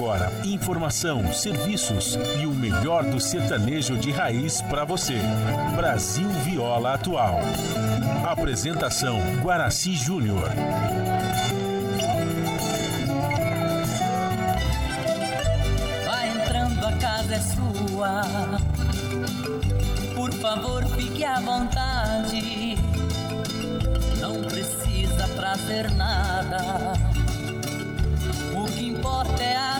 agora informação, serviços e o melhor do sertanejo de raiz para você. Brasil Viola Atual. Apresentação Guaraci Júnior. Vai entrando, a casa é sua. Por favor, fique à vontade. Não precisa trazer nada. O que importa é a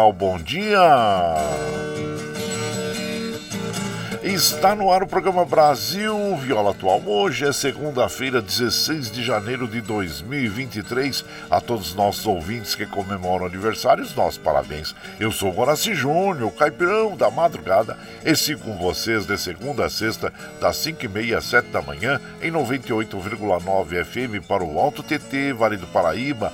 bom dia. Está no ar o programa Brasil Viola Atual. Hoje é segunda-feira, 16 de janeiro de 2023. A todos os nossos ouvintes que comemoram aniversários, nossos parabéns. Eu sou Guaraci Júnior, caipirão da madrugada, e sigo com vocês de segunda a sexta, das 5h30 às 7 da manhã, em 98,9 FM para o Alto TT, Vale do Paraíba,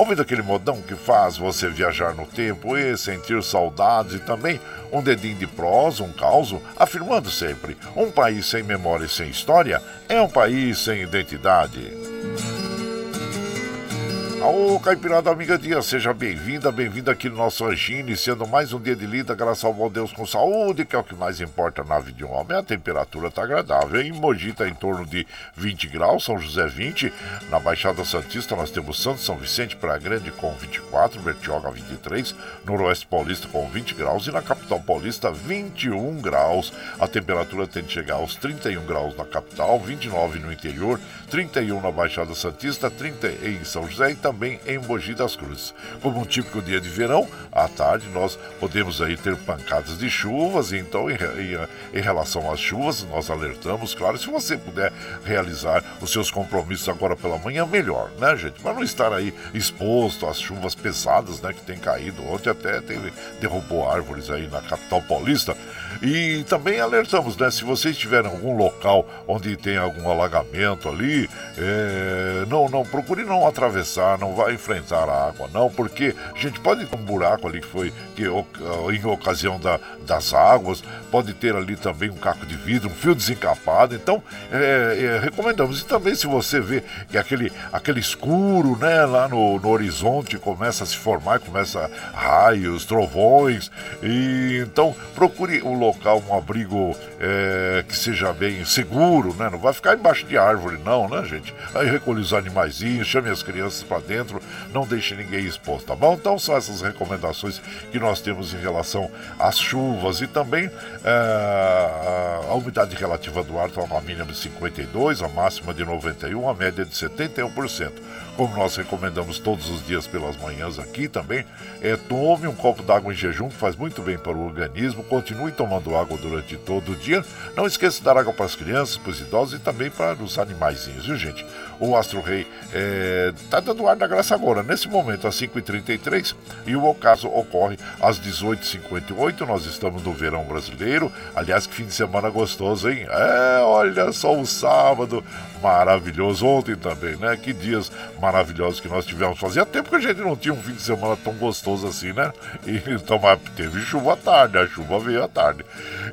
ouvindo aquele modão que faz você viajar no tempo e sentir saudades e também um dedinho de prosa, um caos, afirmando sempre: um país sem memória e sem história é um país sem identidade. Ô, Caipirada Amiga Dia, seja bem-vinda, bem-vinda aqui no nosso ranchinho, iniciando mais um dia de lida, graças ao bom Deus com saúde, que é o que mais importa na vida de um homem. A temperatura está agradável. Em Mogi está em torno de 20 graus, São José 20. Na Baixada Santista nós temos Santo São Vicente, Praia Grande com 24, Bertioga 23, Noroeste Paulista com 20 graus e na capital paulista 21 graus. A temperatura tende a chegar aos 31 graus na capital, 29 no interior, 31 na Baixada Santista, 30 em São José e também em Mogi das Cruzes. Como um típico dia de verão, à tarde nós podemos aí ter pancadas de chuvas, então em, em, em relação às chuvas nós alertamos, claro, se você puder realizar os seus compromissos agora pela manhã, melhor, né gente? Para não estar aí exposto às chuvas pesadas, né, que tem caído. Ontem até teve, derrubou árvores aí na capital paulista. E também alertamos, né? Se vocês estiverem em algum local onde tem algum alagamento ali, é, não, não, procure não atravessar, não vai enfrentar a água, não, porque a gente pode ter um buraco ali que foi que, em ocasião da, das águas, pode ter ali também um caco de vidro, um fio desencapado. Então, é, é, recomendamos. E também se você vê que aquele, aquele escuro, né, lá no, no horizonte começa a se formar, começa raios, trovões, e então procure um local, um abrigo é, que seja bem seguro, né? Não vai ficar embaixo de árvore, não, né, gente? Aí recolhe os animaizinhos, chame as crianças para dentro, não deixe ninguém exposto, tá bom? Então são essas recomendações que nós temos em relação às chuvas e também é, a umidade relativa do ar está uma mínima de 52, a máxima de 91, a média de 71% como nós recomendamos todos os dias pelas manhãs aqui também, é, tome um copo d'água em jejum, que faz muito bem para o organismo. Continue tomando água durante todo o dia. Não esqueça de dar água para as crianças, para os idosos e também para os animaizinhos, viu, gente? O Astro Rei está é, dando ar da graça agora, nesse momento, às 5h33, e o ocaso ocorre às 18h58. Nós estamos no verão brasileiro. Aliás, que fim de semana gostoso, hein? É, olha só o sábado, maravilhoso. Ontem também, né? Que dias maravilhosos que nós tivemos. Fazia tempo que a gente não tinha um fim de semana tão gostoso assim, né? E, então, teve chuva à tarde, a chuva veio à tarde.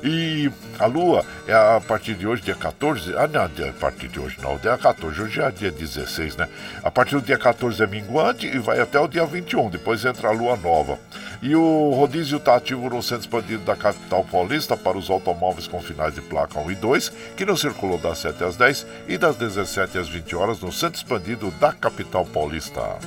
E a lua é a partir de hoje, dia 14. Ah, não, a partir de hoje não, dia 14. Hoje é dia 16, né? A partir do dia 14 é minguante e vai até o dia 21. Depois entra a lua nova. E o rodízio está ativo no centro expandido da capital paulista para os automóveis com finais de placa 1 e 2, que não circulou das 7 às 10 e das 17 às 20 horas no centro expandido da capital paulista.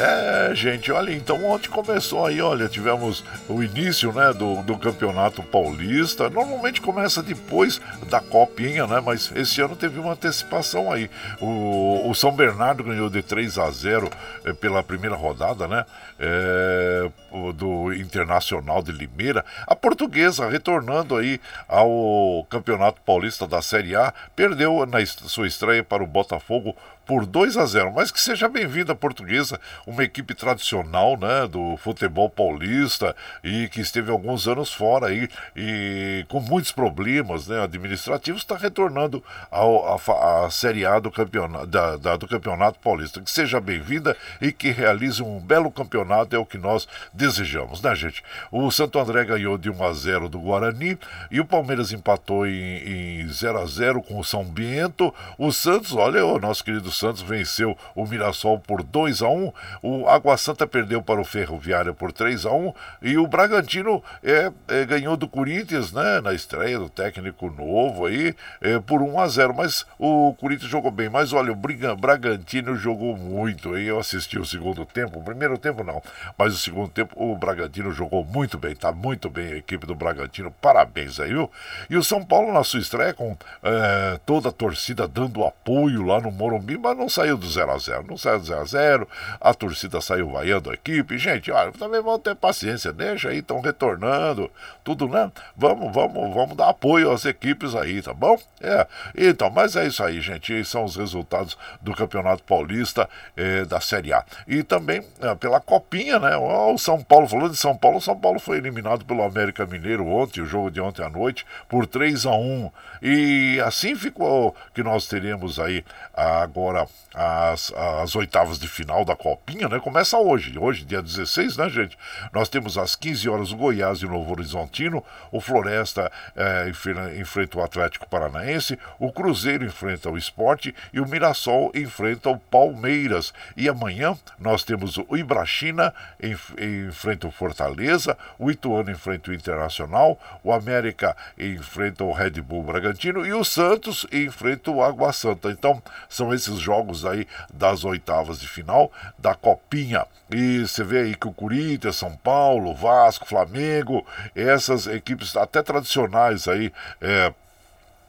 É, gente, olha, então ontem começou aí, olha, tivemos o início, né, do, do Campeonato Paulista. Normalmente começa depois da Copinha, né, mas esse ano teve uma antecipação aí. O, o São Bernardo ganhou de 3 a 0 é, pela primeira rodada, né, é, do Internacional de Limeira. A portuguesa, retornando aí ao Campeonato Paulista da Série A, perdeu na sua estreia para o Botafogo por 2 a 0. Mas que seja bem-vinda a portuguesa, uma equipe tradicional né, do futebol paulista e que esteve alguns anos fora aí e com muitos problemas né, administrativos, está retornando a Série A do campeonato, da, da, do campeonato paulista. Que seja bem-vinda e que realize um belo campeonato, é o que nós desejamos, né, gente? O Santo André ganhou de 1 a 0 do Guarani e o Palmeiras empatou em, em 0 a 0 com o São Bento. O Santos, olha, o nosso querido Santos venceu o Mirassol por 2 a 1 o Água Santa perdeu para o Ferroviária por 3 a 1 e o Bragantino é, é, ganhou do Corinthians né, na estreia do técnico novo aí é, por 1 a 0 mas o Corinthians jogou bem, mas olha, o Bragantino jogou muito aí, eu assisti o segundo tempo, o primeiro tempo não, mas o segundo tempo o Bragantino jogou muito bem, tá muito bem a equipe do Bragantino, parabéns aí, viu? E o São Paulo na sua estreia com é, toda a torcida dando apoio lá no Morumbi, mas não saiu do 0 a 0 não saiu do 0 a 0 a torcida saiu vaiando a equipe. Gente, olha, também vamos ter paciência, deixa aí, estão retornando, tudo, né? Vamos, vamos, vamos dar apoio às equipes aí, tá bom? É, então, mas é isso aí, gente, esses são os resultados do Campeonato Paulista eh, da Série A. E também é, pela Copinha, né? O São Paulo, falando de São Paulo, o São Paulo foi eliminado pelo América Mineiro ontem, o jogo de ontem à noite, por 3 a 1 E assim ficou que nós teremos aí agora as, as oitavas de final da Copinha, né? Começa hoje, hoje, dia 16, né, gente? Nós temos às 15 horas o Goiás e o Novo Horizontino, o Floresta é, enfrenta o Atlético Paranaense, o Cruzeiro enfrenta o Esporte e o Mirassol enfrenta o Palmeiras. E amanhã nós temos o Ibrachina enf enfrenta o Fortaleza, o Ituano enfrenta o Internacional, o América enfrenta o Red Bull Bragantino e o Santos enfrenta o Água Santa. Então, são esses jogos aí das oitavas de final da Copinha. E você vê aí que o Corinthians, São Paulo, Vasco, Flamengo, essas equipes até tradicionais aí, é,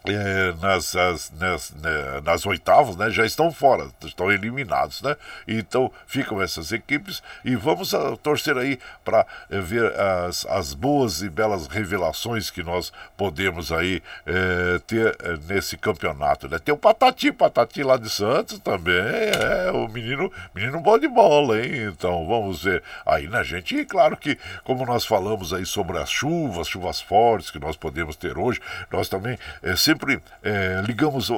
é, nas, as, nas, né, nas oitavas, né, já estão fora, estão eliminados, né? Então ficam essas equipes e vamos a, ah, torcer aí para é, ver as, as boas e belas revelações que nós podemos aí é, ter é, nesse campeonato, né? Tem o Patati, Patati lá de Santos também, é o menino, menino bom de bola, hein? Então vamos ver aí na né, gente. E claro que, como nós falamos aí sobre as chuvas, chuvas fortes que nós podemos ter hoje, nós também é, sempre é, ligamos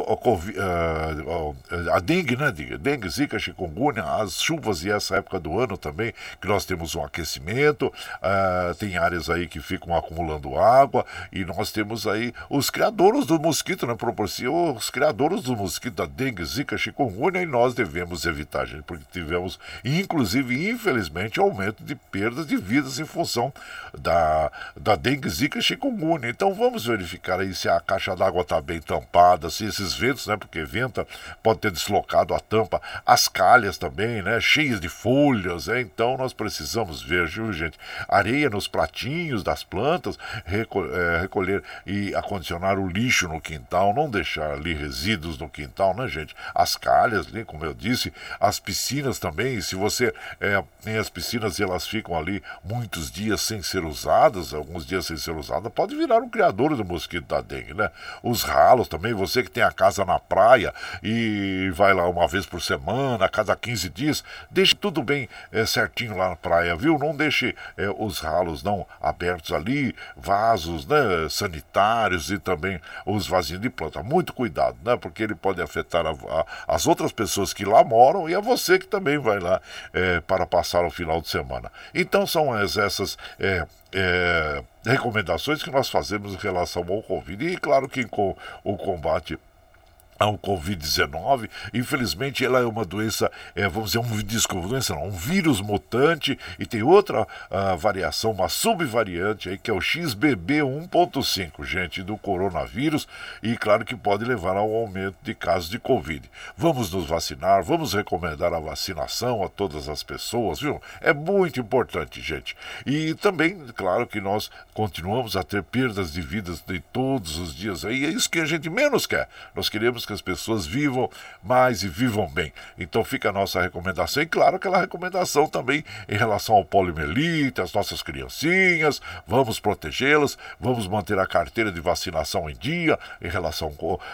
a dengue, né? Dengue, zika, chikungunya, as chuvas e essa época do ano também, que nós temos um aquecimento, uh, tem áreas aí que ficam acumulando água e nós temos aí os criadores do mosquito, né? Proporcion, os criadores do mosquito da dengue, zika, chikungunya e nós devemos evitar, gente, porque tivemos, inclusive, infelizmente, aumento de perdas de vidas em função da, da dengue, zika chikungunya. Então vamos verificar aí se a caixa d'água está bem tampada, se esses ventos, né, porque venta pode ter deslocado a tampa, as calhas também, né, cheias de folhas, né, então nós precisamos ver, viu, gente, areia nos pratinhos das plantas, é, recolher e acondicionar o lixo no quintal, não deixar ali resíduos no quintal, né, gente, as calhas, ali, como eu disse, as piscinas também, se você é, tem as piscinas e elas ficam ali muitos dias sem ser usadas, alguns dias sem ser usadas, pode virar um criador do mosquito da dengue, né? Os ralos também, você que tem a casa na praia e vai lá uma vez por semana, a cada 15 dias, deixe tudo bem é, certinho lá na praia, viu? Não deixe é, os ralos não abertos ali, vasos né, sanitários e também os vasinhos de planta. Muito cuidado, né? Porque ele pode afetar a, a, as outras pessoas que lá moram e a você que também vai lá é, para passar o final de semana. Então são essas é, é, recomendações que nós fazemos em relação ao Covid. E claro que com o combate ao Covid-19. Infelizmente, ela é uma doença, é, vamos dizer, um, desculpa, doença não, um vírus mutante e tem outra uh, variação, uma subvariante aí, que é o XBB 1.5, gente, do coronavírus, e claro que pode levar ao aumento de casos de Covid. Vamos nos vacinar, vamos recomendar a vacinação a todas as pessoas, viu? É muito importante, gente. E também, claro que nós continuamos a ter perdas de vidas de todos os dias aí, é isso que a gente menos quer. Nós queremos que as pessoas vivam mais e vivam bem. Então fica a nossa recomendação e claro aquela recomendação também em relação ao poliomielite, as nossas criancinhas, vamos protegê-las, vamos manter a carteira de vacinação em dia em relação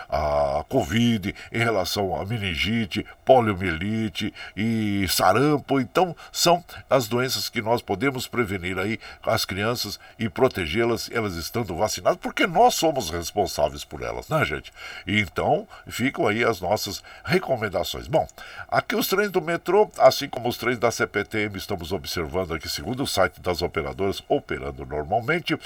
à Covid, em relação à meningite, poliomielite e sarampo. Então são as doenças que nós podemos prevenir aí as crianças e protegê-las, elas estando vacinadas, porque nós somos responsáveis por elas, né, gente? Então, ficam aí as nossas recomendações. Bom, aqui os trens do metrô, assim como os trens da CPTM, estamos observando aqui, segundo o site das operadoras, operando normalmente.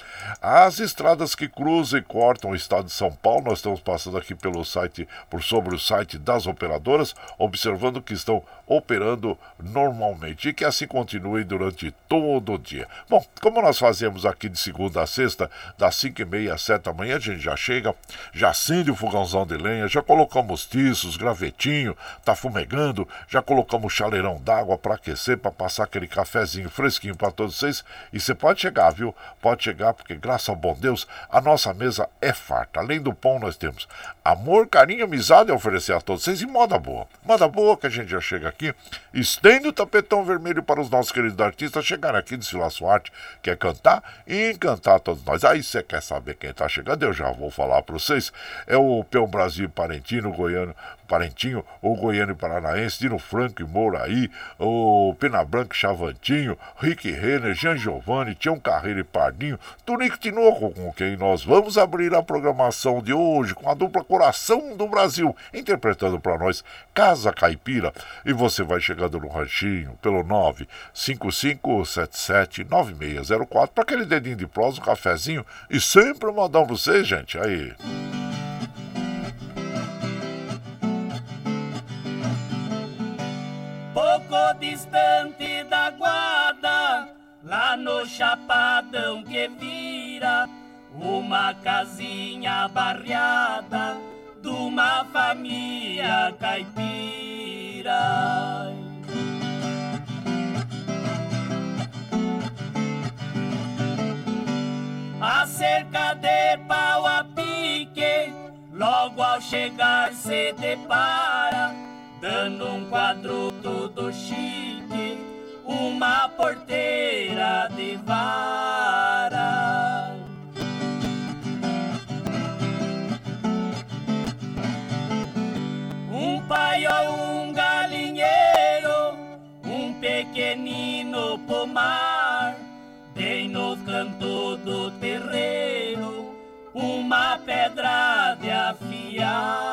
As estradas que cruzam e cortam o estado de São Paulo, nós estamos passando aqui pelo site, por sobre o site das operadoras, observando que estão operando normalmente e que assim continue durante todo o dia. Bom, como nós fazemos aqui de segunda a sexta, das 5 e meia às 7 da manhã, a gente já chega, já acende o fogãozão de lenha, já colocamos tiços, gravetinho, tá fumegando, já colocamos chaleirão d'água para aquecer, para passar aquele cafezinho fresquinho para todos vocês. E você pode chegar, viu? Pode chegar, porque graças ao bom Deus, a nossa mesa é farta. Além do pão, nós temos amor, carinho, amizade a oferecer a todos vocês e moda boa. Moda boa que a gente já chega aqui, estende o tapetão vermelho para os nossos queridos artistas chegarem aqui, desfilar sua arte, quer cantar e encantar todos nós. Aí você quer saber quem está chegando? Eu já vou falar para vocês. É o Peão Brasil Parente Argentino, Goiano, Parentinho, o Goiano Paranaense, Dino Franco e Mouraí, o Pena Branca e Chavantinho, Rick Renner, Jean Giovanni, Tião Carreiro e Pardinho, Tunico Tinoco, com quem nós vamos abrir a programação de hoje com a dupla Coração do Brasil, interpretando para nós Casa Caipira. E você vai chegando no ranchinho pelo 955779604 para aquele dedinho de prosa, um cafezinho e sempre um modão pra você, gente. Aí. Pouco distante da guarda, lá no chapadão que vira, uma casinha barreada de uma família caipira. A cerca de pau a pique, chegar se depara, dando um quadro todo chique, uma porteira de vara. Um paiol, um galinheiro, um pequenino pomar, bem no canto do terreiro, uma pedra de afiar.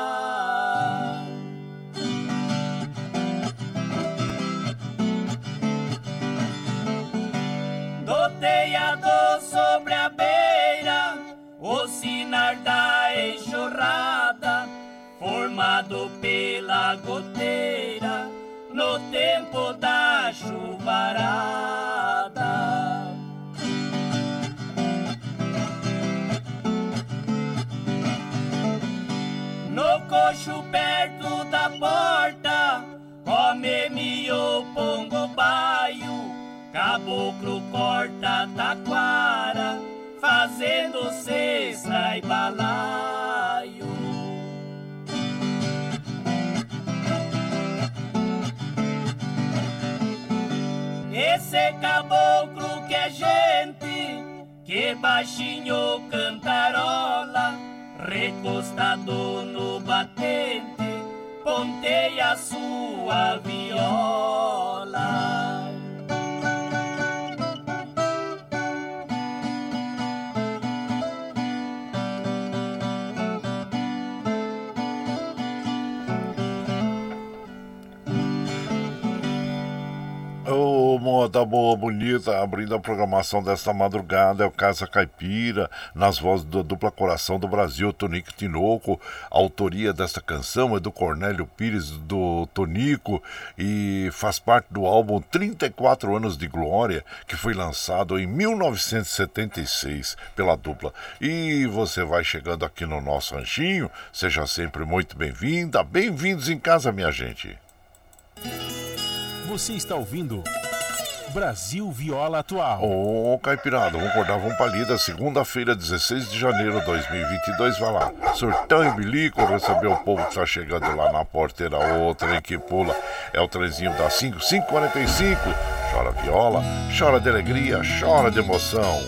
Goteira, no tempo da chuvarada. No coxo perto da porta, come-me o pongo baio, caboclo corta taquara, fazendo cesta e balaio. Esse caboclo que é gente, que baixinho cantarola, recostado no batente, ponteia sua viola. Moda boa, bonita, abrindo a programação desta madrugada é o Casa Caipira, nas vozes do Dupla Coração do Brasil, Tonico Tinoco. A autoria desta canção é do Cornélio Pires, do Tonico, e faz parte do álbum 34 Anos de Glória, que foi lançado em 1976 pela dupla. E você vai chegando aqui no nosso ranchinho, seja sempre muito bem-vinda, bem-vindos em casa, minha gente. Você está ouvindo Brasil Viola Atual. Ô, Caipirada, vamos acordar, vamos pra lida. Segunda-feira, 16 de janeiro de 2022. Vai lá, surtão e bilico, receber o povo que tá chegando lá na porteira. O trem que pula é o trenzinho da 5, 545. Chora viola, chora de alegria, chora de emoção.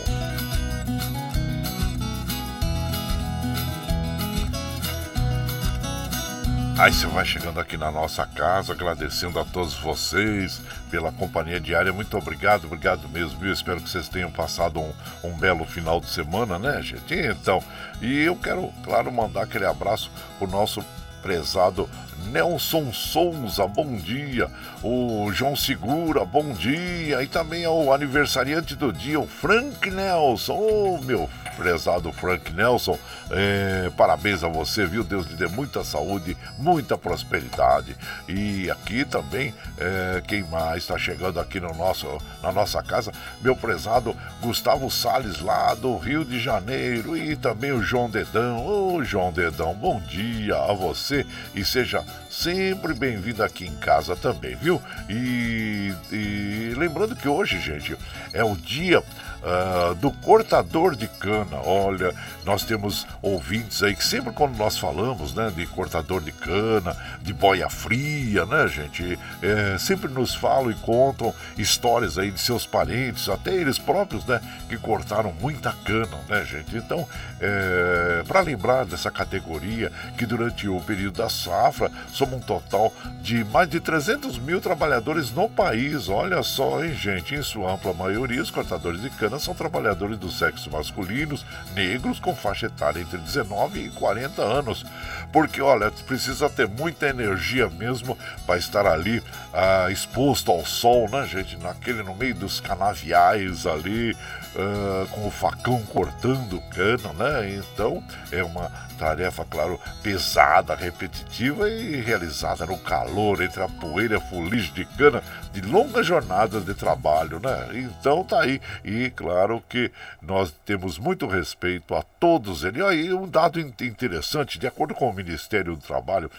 Aí você vai chegando aqui na nossa casa, agradecendo a todos vocês pela companhia diária. Muito obrigado, obrigado mesmo, viu? Espero que vocês tenham passado um, um belo final de semana, né, gente? Então, e eu quero, claro, mandar aquele abraço pro nosso prezado Nelson Souza, bom dia. O João Segura, bom dia. E também ao aniversariante do dia, o Frank Nelson. Ô, oh, meu prezado Frank Nelson, é, parabéns a você, viu? Deus lhe dê muita saúde, muita prosperidade. E aqui também, é, quem mais está chegando aqui no nosso, na nossa casa, meu prezado Gustavo Sales, lá do Rio de Janeiro. E também o João Dedão. Ô, João Dedão, bom dia a você e seja sempre bem-vindo aqui em casa também, viu? E, e, lembrando que hoje, gente, é o dia uh, do cortador de cana. Olha, nós temos ouvintes aí que sempre quando nós falamos, né, de cortador de cana, de boia fria, né, gente, é, sempre nos falam e contam histórias aí de seus parentes, até eles próprios, né, que cortaram muita cana, né, gente. Então, é, para lembrar dessa categoria que durante o período da safra somos um total de mais de 300 mil trabalhadores no país. Olha só, hein, gente, em sua ampla maioria, os cortadores de cana são trabalhadores do sexo masculinos, negros com faixa etária entre 19 e 40 anos. Porque, olha, precisa ter muita energia mesmo para estar ali ah, exposto ao sol, né, gente? Naquele, no meio dos canaviais ali, ah, com o facão cortando cana, né? Então, é uma tarefa, claro, pesada, repetitiva e realizada no calor, entre a poeira e fuligem de cana, de longas jornadas de trabalho, né? Então tá aí. E claro que nós temos muito respeito a todos eles. E aí, um dado interessante, de acordo com o Ministério do Trabalho,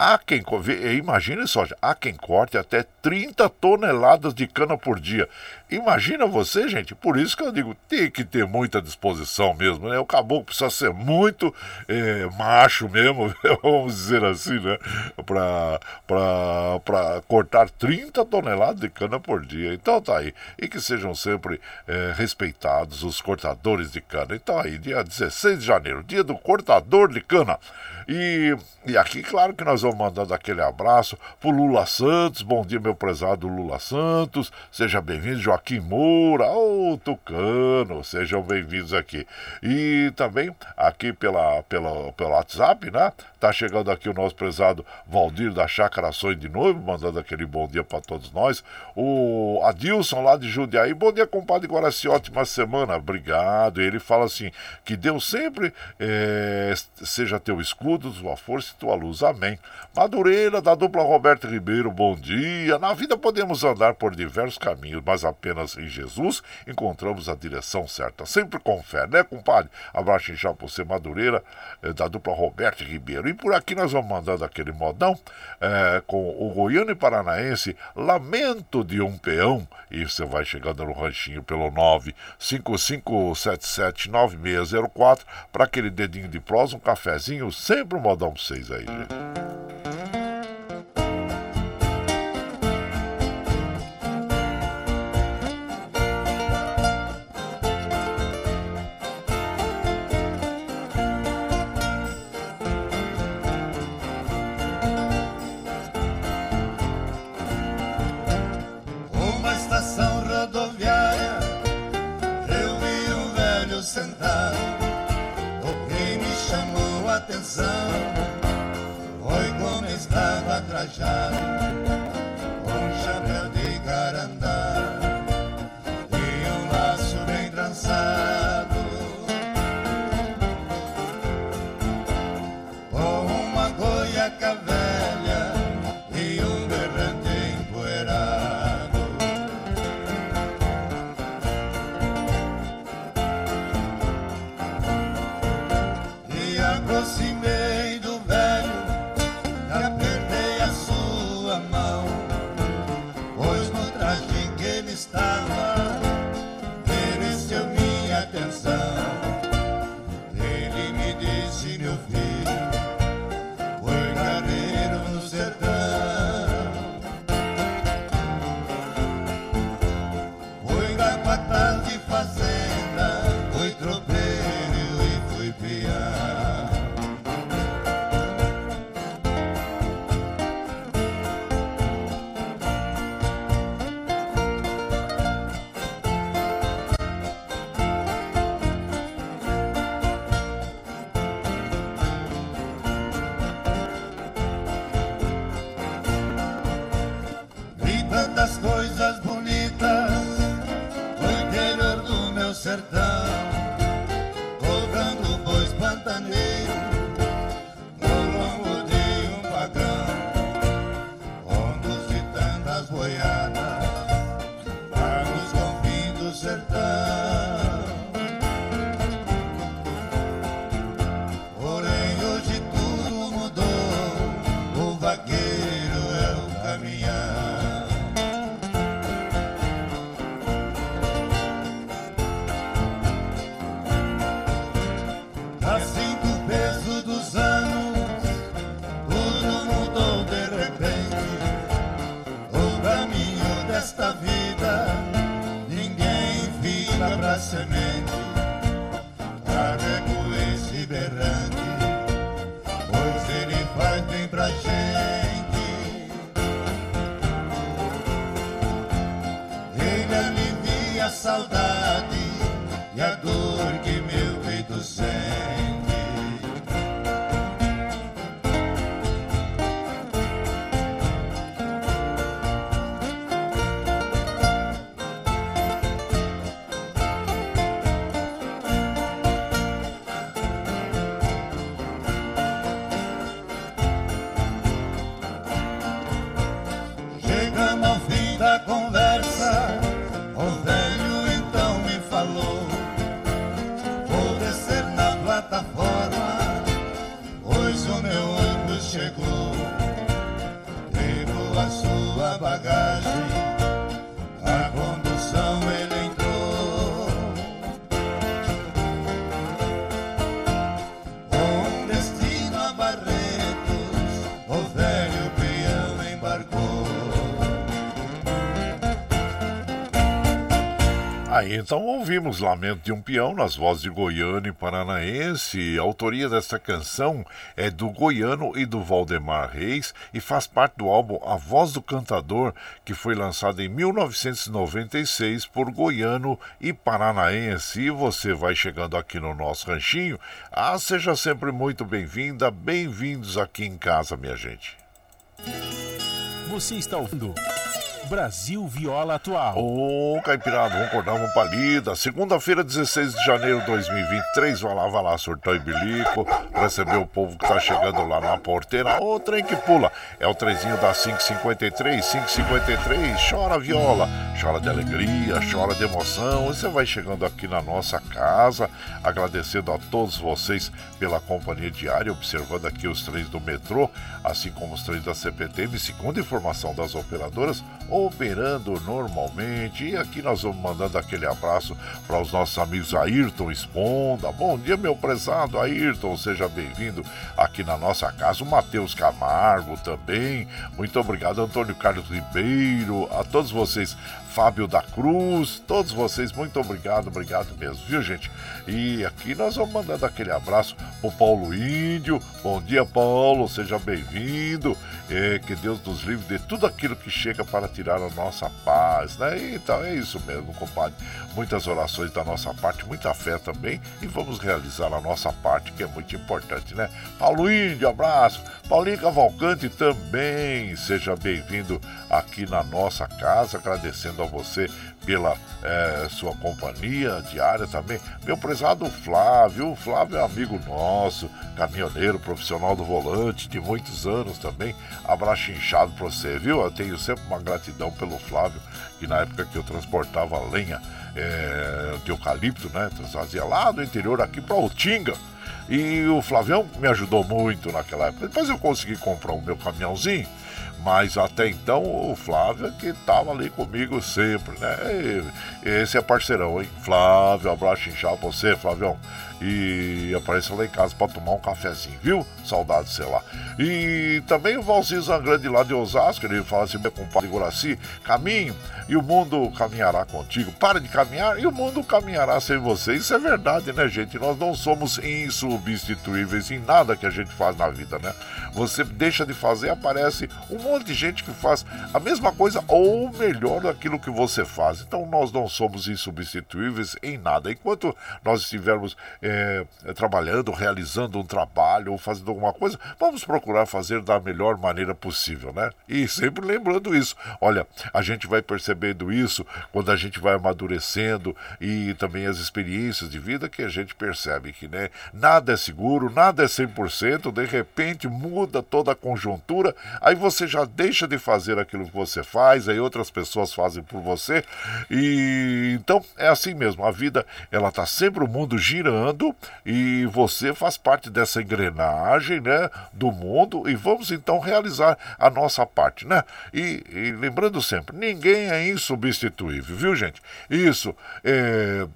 há quem, imagine só, há quem corte até 30 toneladas de cana por dia. Imagina você, gente, por isso que eu digo, tem que ter muita disposição mesmo, né? O caboclo precisa ser muito é, macho mesmo, vamos dizer assim, né? Para cortar 30 toneladas de cana por dia. Então tá aí. E que sejam sempre é, respeitados os cortadores de cana. Então aí, dia 16 de janeiro, dia do cortador de cana. E, e aqui, claro que nós vamos mandando aquele abraço pro Lula Santos. Bom dia, meu prezado Lula Santos. Seja bem-vindo, Joaquim Moura. Ô, oh, Tucano, sejam bem-vindos aqui. E também aqui pela, pela, pelo WhatsApp, né? Tá chegando aqui o nosso prezado Valdir da Chácara Sonho de Novo, mandando aquele bom dia para todos nós. O Adilson lá de Jundiaí. Bom dia, compadre Guaraci. Ótima semana. Obrigado. Ele fala assim: que Deus sempre é, seja teu escudo tua força e tua luz. Amém. Madureira, da dupla Roberto Ribeiro, bom dia. Na vida podemos andar por diversos caminhos, mas apenas em Jesus encontramos a direção certa. Sempre com fé, né, compadre? Abraço já por você, Madureira, eh, da dupla Roberto Ribeiro. E por aqui nós vamos mandando aquele modão é, com o Goiano e Paranaense, Lamento de um Peão. E você vai chegando no ranchinho pelo 955779604 para aquele dedinho de prosa, um cafezinho sempre pro modão pra vocês aí, gente. saudade. Então ouvimos Lamento de um Peão nas vozes de Goiano e Paranaense. A autoria desta canção é do Goiano e do Valdemar Reis e faz parte do álbum A Voz do Cantador, que foi lançado em 1996 por Goiano e Paranaense. E você vai chegando aqui no nosso ranchinho. Ah, seja sempre muito bem-vinda, bem-vindos aqui em casa, minha gente. Você está ouvindo Brasil Viola Atual. Ô, oh, Caipirada, vamos acordar uma palida. Segunda-feira, 16 de janeiro de 2023. Vai lá, vai lá, surtão e bilico. Receber o povo que tá chegando lá na porteira. Ô, trem que pula. É o trenzinho da 553, 553. Chora viola, chora de alegria, chora de emoção. Você vai chegando aqui na nossa casa. Agradecendo a todos vocês pela companhia diária, observando aqui os trens do metrô, assim como os trens da CPTM. Segundo informação das operadoras, operando normalmente. E aqui nós vamos mandando aquele abraço para os nossos amigos Ayrton Esponda. Bom dia, meu prezado Ayrton, seja bem-vindo aqui na nossa casa. O Matheus Camargo também. Muito obrigado, Antônio Carlos Ribeiro, a todos vocês. Fábio da Cruz, todos vocês, muito obrigado, obrigado mesmo, viu gente? E aqui nós vamos mandando aquele abraço pro Paulo Índio. Bom dia, Paulo, seja bem-vindo. É, que Deus nos livre de tudo aquilo que chega para tirar a nossa paz, né? Então é isso mesmo, compadre. Muitas orações da nossa parte, muita fé também, e vamos realizar a nossa parte, que é muito importante, né? Paulo Índio, abraço. Paulinho Cavalcante também, seja bem-vindo aqui na nossa casa, agradecendo a você pela é, sua companhia diária também. Meu prezado Flávio, o Flávio é amigo nosso, caminhoneiro, profissional do volante, de muitos anos também. Abraço inchado pra você, viu? Eu tenho sempre uma gratidão pelo Flávio, que na época que eu transportava lenha é, de eucalipto, né? Trazia lá do interior aqui pra Utinga. E o Flavião me ajudou muito naquela época. Depois eu consegui comprar o meu caminhãozinho mas até então o Flávio é que estava ali comigo sempre, né? E esse é parceirão, hein? Flávio, abraço inchado pra você, Flavião e apareça lá em casa para tomar um cafezinho, viu? Saudade, sei lá. E também o Valcir Zangrande lá de Osasco, ele fala assim, meu compadre Guraci, caminho e o mundo caminhará contigo. Para de caminhar e o mundo caminhará sem você. Isso é verdade, né, gente? Nós não somos insubstituíveis em nada que a gente faz na vida, né? Você deixa de fazer, aparece um monte de gente que faz a mesma coisa ou melhor daquilo que você faz. Então nós não somos insubstituíveis em nada. Enquanto nós estivermos é, trabalhando, realizando um trabalho ou fazendo alguma coisa, vamos procurar fazer da melhor maneira possível, né? E sempre lembrando isso. Olha, a gente vai percebendo isso quando a gente vai amadurecendo e também as experiências de vida que a gente percebe que, né, nada é seguro, nada é 100%, de repente muda toda a conjuntura, aí você já deixa de fazer aquilo que você faz, aí outras pessoas fazem por você. E então é assim mesmo, a vida ela tá sempre o mundo girando e você faz parte dessa engrenagem, né, do mundo e vamos então realizar a nossa parte, né? E, e lembrando sempre, ninguém é insubstituível, viu, gente? Isso é,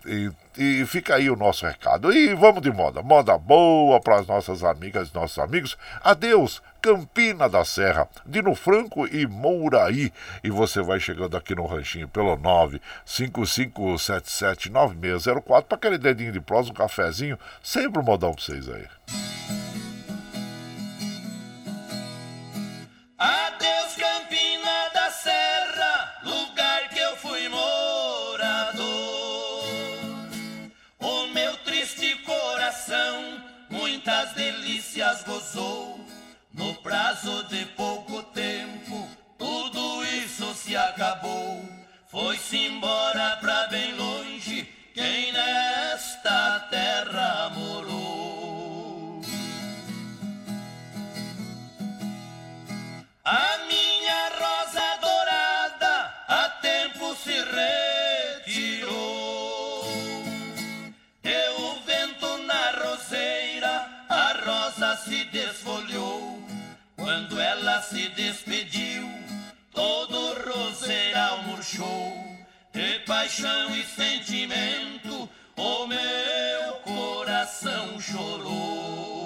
e, fica aí o nosso recado. E vamos de moda. Moda boa para as nossas amigas e nossos amigos. Adeus, Campina da Serra, Dino Franco e Mouraí. E você vai chegando aqui no ranchinho pelo 955779604 para aquele dedinho de prosa, um cafezinho. Sempre um modão para vocês aí. Adeus, muitas delícias gozou no prazo de pouco tempo, tudo isso se acabou. Foi-se embora pra bem longe quem nesta terra morou. A se despediu, todo roseral murchou. De paixão e sentimento, o meu coração chorou.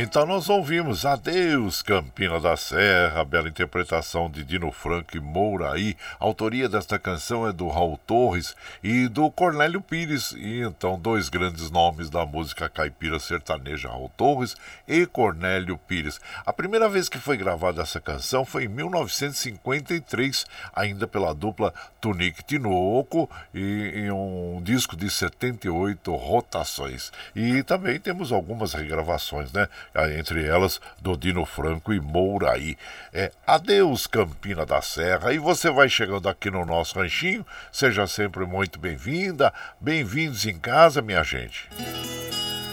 Então nós ouvimos Adeus, Campina da Serra, bela interpretação de Dino Franco e Mouraí. A autoria desta canção é do Raul Torres e do Cornélio Pires. E então, dois grandes nomes da música caipira sertaneja, Raul Torres e Cornélio Pires. A primeira vez que foi gravada essa canção foi em 1953, ainda pela dupla Tunique Tinoco, e em um disco de 78 rotações. E também temos algumas regravações, né? Entre elas do Dino Franco e Mouraí. É Adeus, Campina da Serra. E você vai chegando aqui no nosso ranchinho. Seja sempre muito bem-vinda. Bem-vindos em casa, minha gente.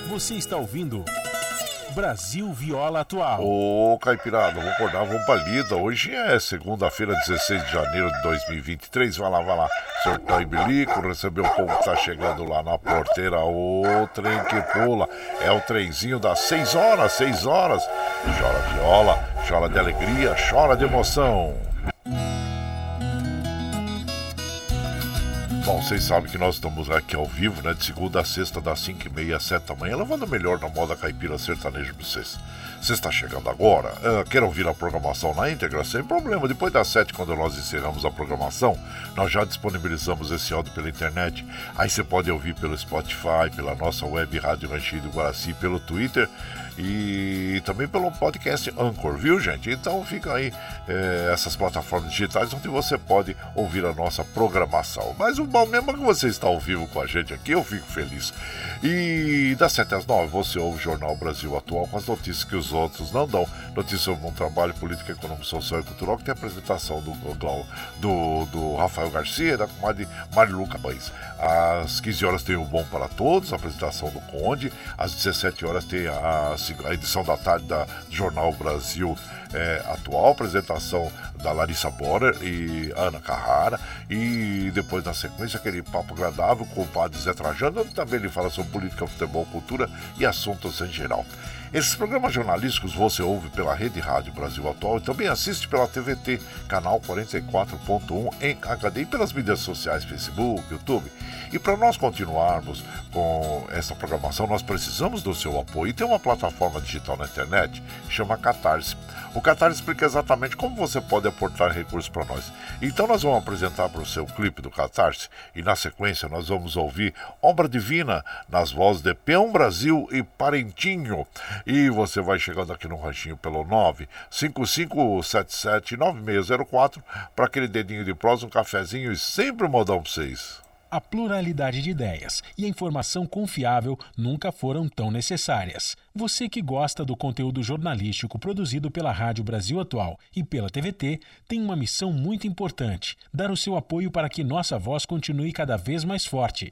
Você está ouvindo Brasil Viola Atual. Ô, Caipirada, vamos acordar, vamos pra lida. Hoje é segunda-feira, 16 de janeiro de 2023. Vai lá, vai lá. Sortão e bilico, recebeu o povo que tá chegando lá na porteira. Ô, trem que pula. É o trenzinho das 6 horas, 6 horas. Chora viola, chora de alegria, chora de emoção. Bom, vocês sabem que nós estamos aqui ao vivo, né? De segunda a sexta, das 5 e meia às 7 da manhã, levando melhor da moda caipira sertaneja pra vocês. Você está chegando agora? Uh, quer ouvir a programação na íntegra? Sem problema. Depois das 7, quando nós encerramos a programação, nós já disponibilizamos esse áudio pela internet. Aí você pode ouvir pelo Spotify, pela nossa web Rádio Ranchinho do Guaraci, pelo Twitter e também pelo podcast Anchor, viu, gente? Então fica aí é, essas plataformas digitais onde você pode ouvir a nossa programação. Mas o bom mesmo é que você está ao vivo com a gente aqui, eu fico feliz. E das 7 às 9 você ouve o Jornal Brasil Atual com as notícias que os outros não dão. Notícias sobre um trabalho político, econômico, social e cultural que tem a apresentação do, do, do Rafael Garcia e da comadre Mariluca Baez. Às 15 horas tem o Bom para Todos, a apresentação do Conde. Às 17 horas tem a, a edição da tarde da Jornal Brasil é, Atual, apresentação da Larissa Borer e Ana Carrara. E depois, na sequência, aquele papo agradável com o padre Zé Trajano, onde também ele fala sobre política, futebol, cultura e assuntos em geral. Esses programas jornalísticos você ouve pela Rede Rádio Brasil Atual e também assiste pela TVT, canal 44.1 em HD e pelas mídias sociais, Facebook, YouTube. E para nós continuarmos com essa programação, nós precisamos do seu apoio. E tem uma plataforma digital na internet que chama Catarse. O Catarse explica exatamente como você pode aportar recursos para nós. Então nós vamos apresentar para o seu clipe do Catarse e na sequência nós vamos ouvir Obra Divina nas vozes de Peão Brasil e Parentinho. E você vai chegando aqui no ranchinho pelo 955779604 para aquele dedinho de prosa, um cafezinho e sempre um modão para vocês. A pluralidade de ideias e a informação confiável nunca foram tão necessárias. Você que gosta do conteúdo jornalístico produzido pela Rádio Brasil Atual e pela TVT tem uma missão muito importante: dar o seu apoio para que nossa voz continue cada vez mais forte.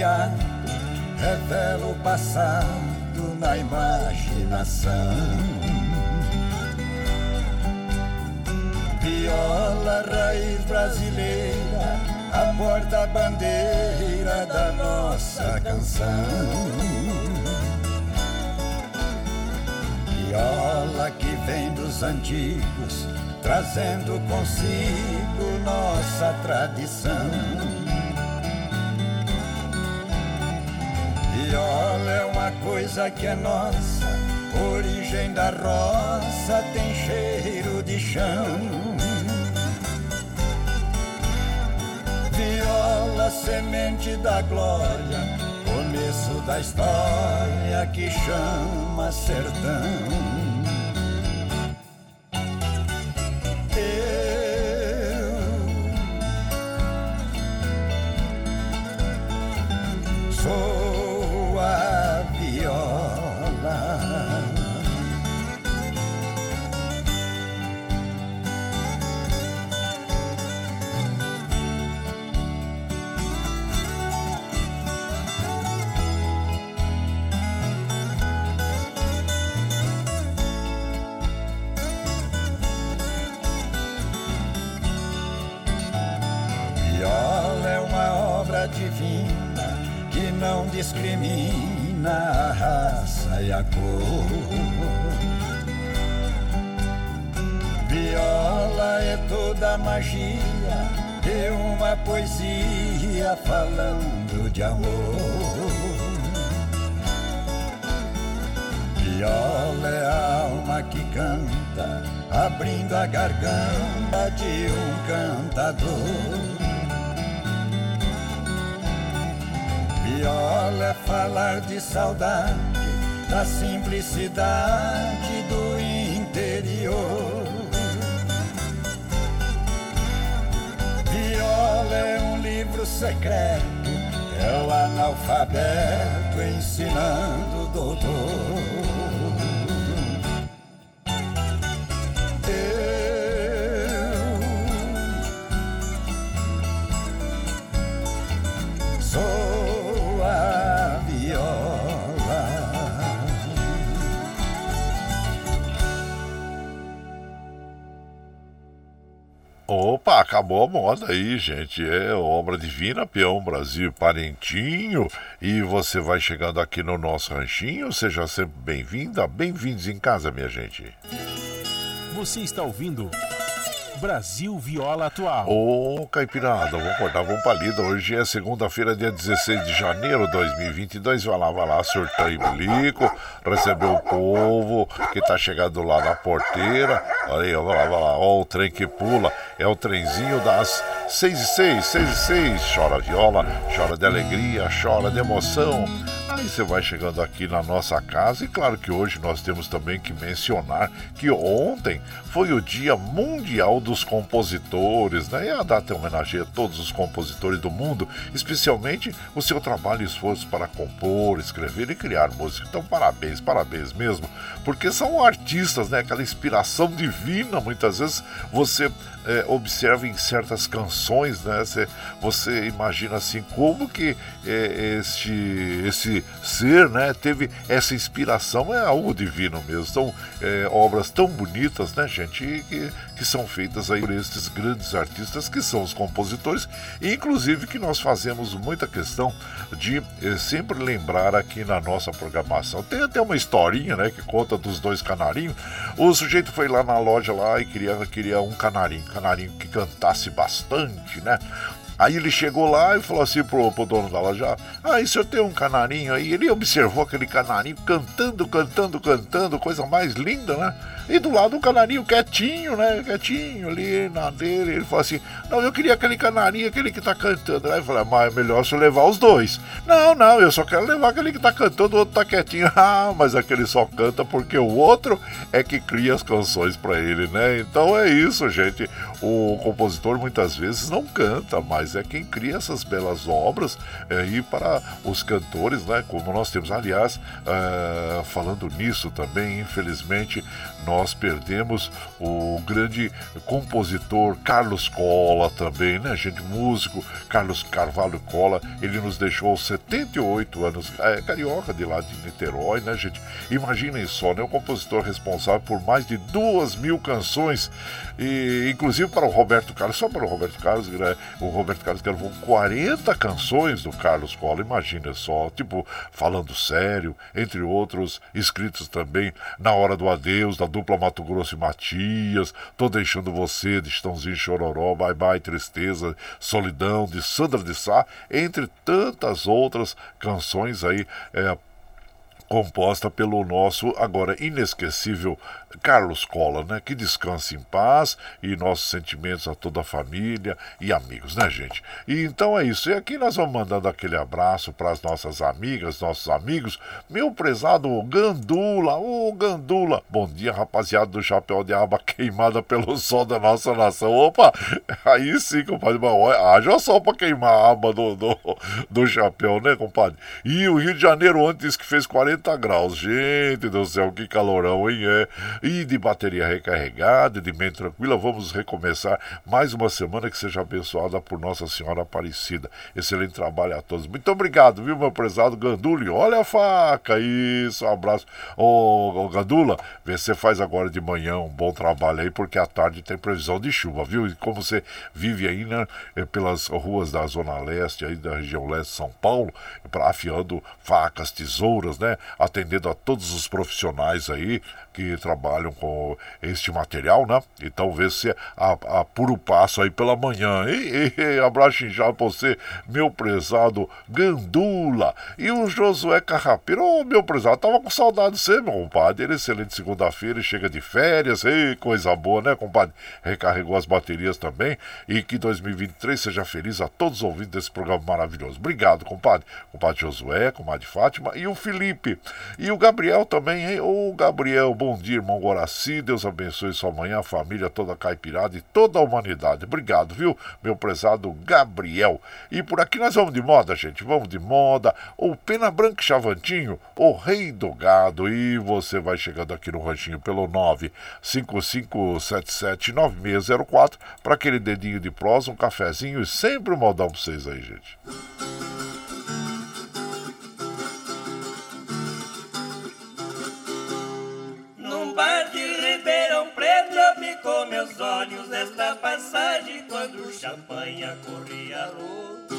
Ponteado revela o passado na imaginação. Viola, raiz brasileira, a porta-bandeira da nossa canção. Viola que vem dos antigos, trazendo consigo nossa tradição. Viola é uma coisa que é nossa, origem da roça tem cheiro de chão. viola, semente da glória, começo da história que chama sertão. Moda aí, gente. É obra divina, peão Brasil Parentinho. E você vai chegando aqui no nosso ranchinho. Seja sempre bem-vinda, bem-vindos em casa, minha gente. Você está ouvindo. Brasil Viola Atual. Ô, Caipirada, vamos acordar, vamos pra lida. Hoje é segunda-feira, dia 16 de janeiro de 2022. Vai lá, vai lá, e blico, recebeu o povo que tá chegando lá na porteira. Olha aí, vai lá, vai lá, ó, o trem que pula. É o trenzinho das 6 e 6, 6 e 6. Chora viola, chora de alegria, chora de emoção. Aí você vai chegando aqui na nossa casa e claro que hoje nós temos também que mencionar que ontem foi o Dia Mundial dos Compositores, né? E a data homenageia todos os compositores do mundo, especialmente o seu trabalho e esforço para compor, escrever e criar música. Então parabéns, parabéns mesmo, porque são artistas, né? Aquela inspiração divina, muitas vezes você é, observa em certas canções, né? Você, você imagina assim como que é, este, esse ser, né, teve essa inspiração, é algo divino mesmo. São é, obras tão bonitas, né, gente, que, que são feitas aí por estes grandes artistas que são os compositores, e inclusive que nós fazemos muita questão de eh, sempre lembrar aqui na nossa programação. Tem até uma historinha, né, que conta dos dois canarinhos. O sujeito foi lá na loja lá e queria, queria um canarinho, canarinho que cantasse bastante, né? Aí ele chegou lá e falou assim pro, pro dono da loja: Ah, se eu tenho um canarinho aí? Ele observou aquele canarinho cantando, cantando, cantando, coisa mais linda, né? E do lado o canarinho quietinho, né? Quietinho ali na dele. Ele falou assim: Não, eu queria aquele canarinho, aquele que tá cantando. Aí eu falei: Mas é melhor se eu levar os dois. Não, não, eu só quero levar aquele que tá cantando, o outro tá quietinho. Ah, mas aquele só canta porque o outro é que cria as canções para ele, né? Então é isso, gente. O compositor muitas vezes não canta, mas é quem cria essas belas obras é, e para os cantores, né? Como nós temos, aliás, é, falando nisso também, infelizmente, nós perdemos o grande compositor Carlos Cola também, né, gente? Músico Carlos Carvalho Cola, ele nos deixou aos 78 anos, é carioca de lá de Niterói, né, gente? Imaginem só, né? O compositor responsável por mais de duas mil canções, e inclusive para o Roberto Carlos, só para o Roberto Carlos, o Roberto Carlos gravou 40 canções do Carlos Cola, imagina só, tipo, falando sério, entre outros, escritos também na hora do adeus, da dupla Mato Grosso e Matias, Tô Deixando Você, de Estãozinho Chororó, Bye Bye Tristeza, Solidão, de Sandra de Sá, entre tantas outras canções aí, é, composta pelo nosso agora inesquecível Carlos Cola, né? Que descanse em paz e nossos sentimentos a toda a família e amigos, né, gente? E então é isso. E aqui nós vamos mandando aquele abraço para as nossas amigas, nossos amigos. Meu prezado Gandula, ô Gandula. Bom dia, rapaziada do Chapéu de Aba queimada pelo sol da nossa nação. Opa, aí sim, compadre. Haja sol para queimar a aba do, do, do chapéu, né, compadre? E o Rio de Janeiro ontem disse que fez 40 graus. Gente do céu, que calorão, hein? É e de bateria recarregada, de mente tranquila, vamos recomeçar mais uma semana que seja abençoada por Nossa Senhora Aparecida. Excelente trabalho a todos. Muito obrigado, viu, meu prezado Gandulho? Olha a faca, isso, um abraço. Ô, ô Gandula, vê se você faz agora de manhã um bom trabalho aí, porque à tarde tem previsão de chuva, viu? E como você vive aí, né, eh, pelas ruas da Zona Leste, aí da região leste de São Paulo, afiando facas, tesouras, né, atendendo a todos os profissionais aí, que trabalham com este material, né? Então vê se apura o passo aí pela manhã. E, e, abraço já pra você, meu prezado Gandula. E o Josué Carrapeiro, ô oh, meu prezado, tava com saudade de você, meu compadre. Ele excelente segunda-feira, chega de férias, e coisa boa, né, compadre? Recarregou as baterias também. E que 2023 seja feliz a todos os ouvintes desse programa maravilhoso. Obrigado, compadre. Compadre Josué, compadre Fátima e o Felipe. E o Gabriel também, hein? Ô, Gabriel, bom dia, irmão Guaraci. Deus abençoe sua manhã, a família toda caipirada e toda a humanidade. Obrigado, viu, meu prezado Gabriel. E por aqui nós vamos de moda, gente. Vamos de moda. O Pena Branca Chavantinho, o rei do gado. E você vai chegando aqui no ranchinho pelo 955779604 para aquele dedinho de prosa, um cafezinho e sempre um modão pra vocês aí, gente. Com meus olhos nesta passagem quando o champanhe corria louco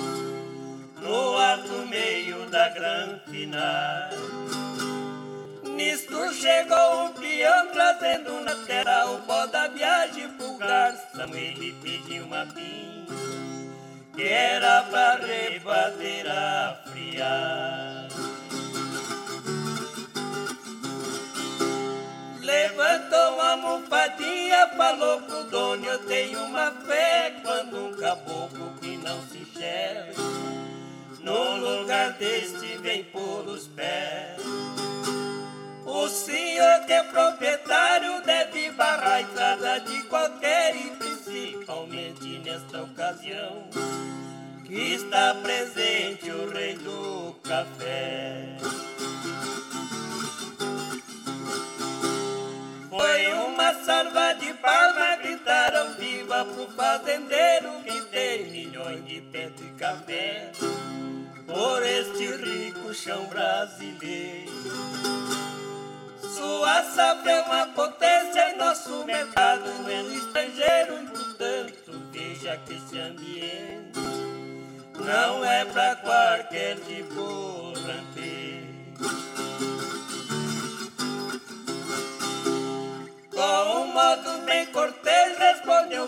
no alto meio da grande final. Nisto chegou um peão trazendo na terra o pó da viagem pro garçom. Ele pediu uma pinga que era pra rebater a friar. Levantou uma almofadinha, falou pro dono, eu tenho uma fé quando um caboclo que não se enxerga no lugar deste vem por os pés. O senhor que é proprietário deve barrar a entrada de qualquer e principalmente nesta ocasião que está presente o rei do café. Uma salva de palmas, gritaram viva pro fazendeiro que tem milhões de pés de café por este rico chão brasileiro. Sua safra é uma potência nosso mercado é no estrangeiro, portanto veja que esse ambiente não é pra qualquer tipo. Com um modo bem cortês respondeu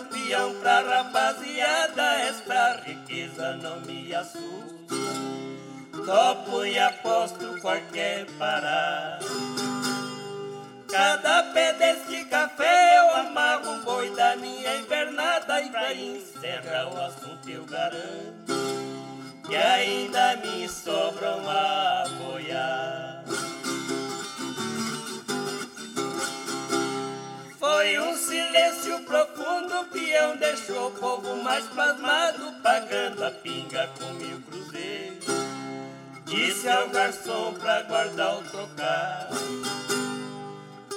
garçom pra guardar o trocado.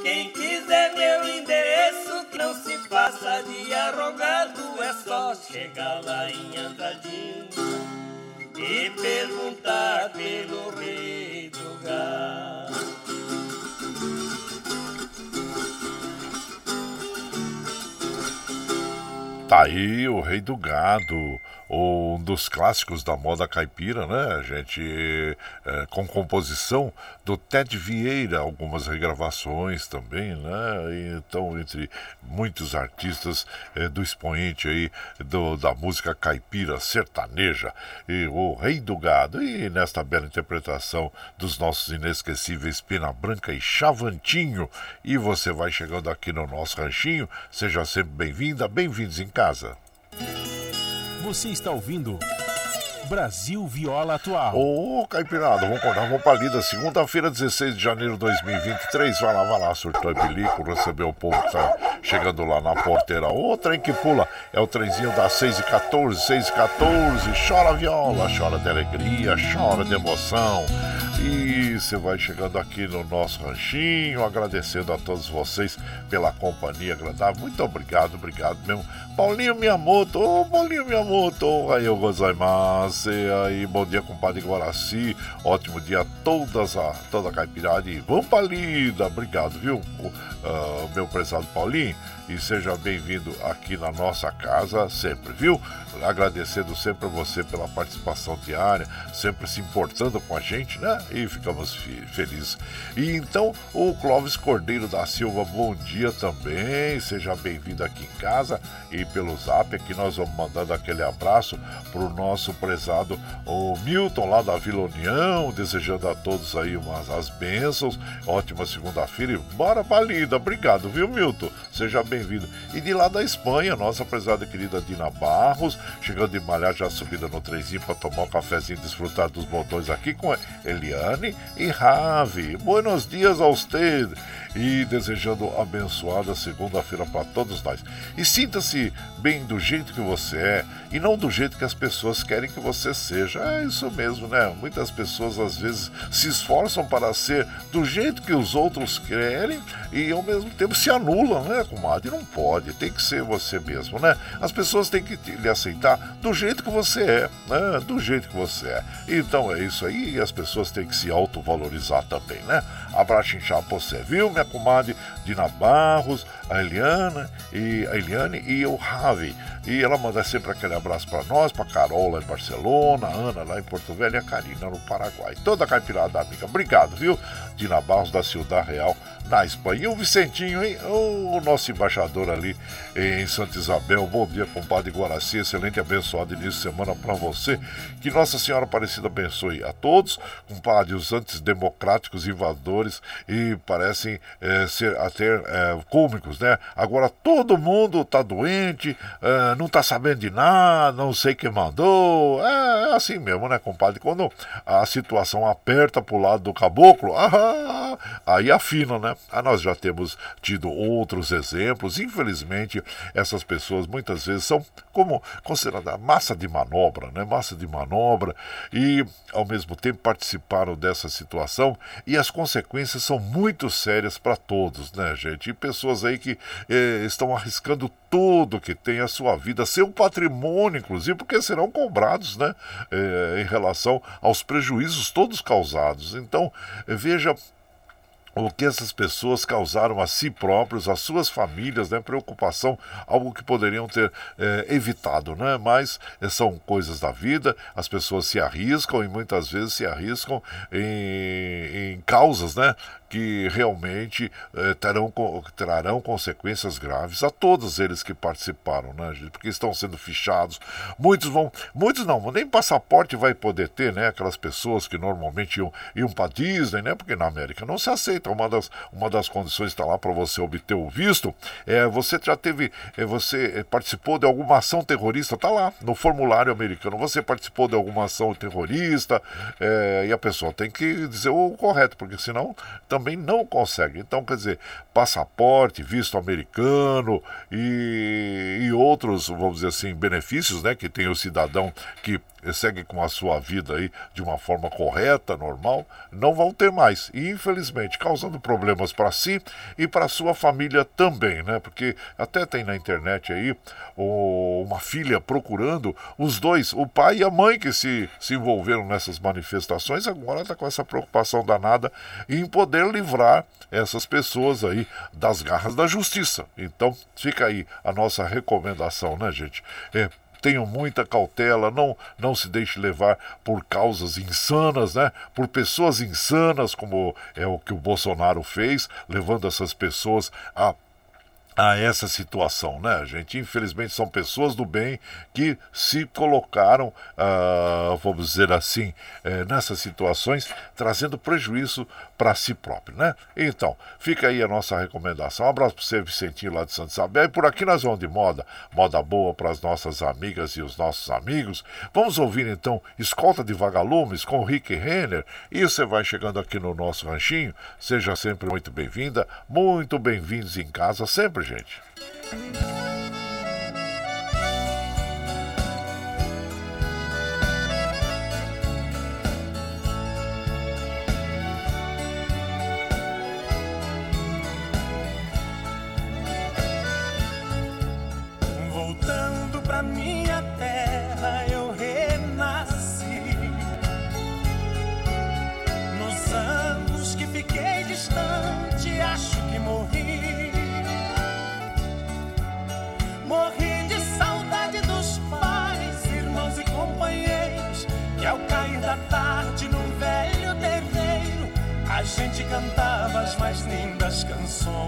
Quem quiser meu endereço, que não se faça de arrogado, é só chegar lá em Andradinho e perguntar pelo rei do gado. Tá aí o Rei do Gado, um dos clássicos da moda caipira, né, gente? É, com composição do Ted Vieira, algumas regravações também, né? Então, entre muitos artistas é, do expoente aí do, da música caipira sertaneja, e o Rei do Gado, e nesta bela interpretação dos nossos inesquecíveis Pena Branca e Chavantinho. E você vai chegando aqui no nosso ranchinho, seja sempre bem-vinda, bem-vindos em casa. Você está ouvindo Brasil Viola Atual. Ô, oh, Caipirada, vamos contar uma palida. Segunda-feira, 16 de janeiro de 2023. Vai lá, vai lá, surtou e pelico, recebeu o povo que tá chegando lá na porteira. Ô, trem que pula. É o trenzinho das 6 e 14, 6 e 14. Chora viola, chora de alegria, chora de emoção. E você vai chegando aqui no nosso ranchinho, agradecendo a todos vocês pela companhia agradável. Muito obrigado, obrigado mesmo. Paulinho Miyamoto, ô oh, Paulinho Miyamoto, aí eu gozaimasu. Aí, bom dia, compadre Guaraci. Ótimo dia a todas a, toda a caipirada. E vamos pra lida. Obrigado, viu, uh, meu prezado Paulinho. E seja bem-vindo aqui na nossa casa sempre, viu? Agradecendo sempre a você pela participação diária, sempre se importando com a gente, né? E ficamos felizes. E então, o Clóvis Cordeiro da Silva, bom dia também. Seja bem-vindo aqui em casa e pelo zap aqui nós vamos mandando aquele abraço pro nosso prezado o Milton lá da Vila União, desejando a todos aí umas as bênçãos. Ótima segunda-feira e bora pra lida. Obrigado, viu, Milton? Seja bem bem-vindo. E de lá da Espanha, nossa prezada querida Dina Barros, chegando de malhar já subida no trenzinho para tomar um cafezinho desfrutar dos botões aqui com Eliane e Ravi. Buenos dias a você e desejando abençoada segunda-feira para todos nós. E sinta-se bem do jeito que você é e não do jeito que as pessoas querem que você seja. É isso mesmo, né? Muitas pessoas às vezes se esforçam para ser do jeito que os outros querem e ao mesmo tempo se anulam, né, comadre? Não pode, tem que ser você mesmo, né? As pessoas têm que lhe aceitar do jeito que você é, né? Do jeito que você é. Então é isso aí e as pessoas têm que se autovalorizar também, né? Abraço inchado você, viu, minha comadre Dina Barros, a Eliana e a Eliane e o Ravi. E ela manda sempre aquele abraço para nós, para Carol lá em Barcelona, a Ana lá em Porto Velho e a Karina no Paraguai. Toda a caipirada amiga. Obrigado, viu? Dina Barros da Ciudad Real na Espanha. E o Vicentinho, hein? O nosso embaixador ali em Santa Isabel. Bom dia, compadre Guaraci. Excelente abençoado início de semana para você. Que Nossa Senhora Aparecida abençoe a todos. Compadre, os antidemocráticos invadores e parecem é, ser até é, cômicos, né? Agora todo mundo tá doente, é, não tá sabendo de nada, não sei quem mandou. É, é assim mesmo, né, compadre? Quando a situação aperta pro lado do caboclo, ah, aí afina, né? Ah, nós já temos tido outros exemplos. Infelizmente, essas pessoas muitas vezes são como considerada massa de manobra, né? Massa de manobra e ao mesmo tempo participaram dessa situação e as consequências são muito sérias para todos, né, gente? E pessoas aí que eh, estão arriscando tudo que tem a sua vida, seu patrimônio, inclusive, porque serão cobrados, né, eh, em relação aos prejuízos todos causados. Então, veja o que essas pessoas causaram a si próprios, às suas famílias, né? Preocupação, algo que poderiam ter é, evitado, né? Mas é, são coisas da vida, as pessoas se arriscam e muitas vezes se arriscam em, em causas, né? que realmente eh, terão, trarão consequências graves a todos eles que participaram, né, porque estão sendo fichados. Muitos vão, muitos não, nem passaporte vai poder ter, né? Aquelas pessoas que normalmente iam, iam para Disney, né? Porque na América não se aceita. Uma das, uma das condições está lá para você obter o visto. É, você já teve, é, você é, participou de alguma ação terrorista, está lá no formulário americano. Você participou de alguma ação terrorista é, e a pessoa tem que dizer o correto, porque senão também não consegue. Então, quer dizer, passaporte, visto americano e, e outros, vamos dizer assim, benefícios né, que tem o cidadão que seguem com a sua vida aí de uma forma correta, normal, não vão ter mais. E infelizmente causando problemas para si e para sua família também, né? Porque até tem na internet aí uma filha procurando os dois, o pai e a mãe que se, se envolveram nessas manifestações, agora está com essa preocupação danada em poder livrar essas pessoas aí das garras da justiça. Então fica aí a nossa recomendação, né, gente? É, tenham muita cautela, não, não se deixe levar por causas insanas, né? Por pessoas insanas, como é o que o Bolsonaro fez, levando essas pessoas a a essa situação, né, gente? Infelizmente são pessoas do bem que se colocaram, uh, vamos dizer assim, eh, nessas situações, trazendo prejuízo para si próprio, né? Então, fica aí a nossa recomendação. Um abraço para você, Vicentinho, lá de Santa Isabel. E por aqui nós vamos de moda, moda boa para as nossas amigas e os nossos amigos. Vamos ouvir então Escolta de Vagalumes com Rick Renner. E você vai chegando aqui no nosso ranchinho. Seja sempre muito bem-vinda, muito bem-vindos em casa sempre gente. Canções.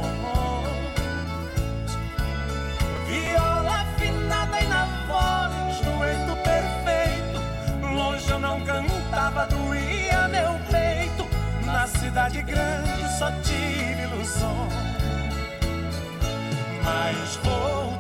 Viola afinada e na voz, dueto perfeito. Longe eu não cantava, doía meu peito. Na cidade grande só tive ilusão. Mas voltei,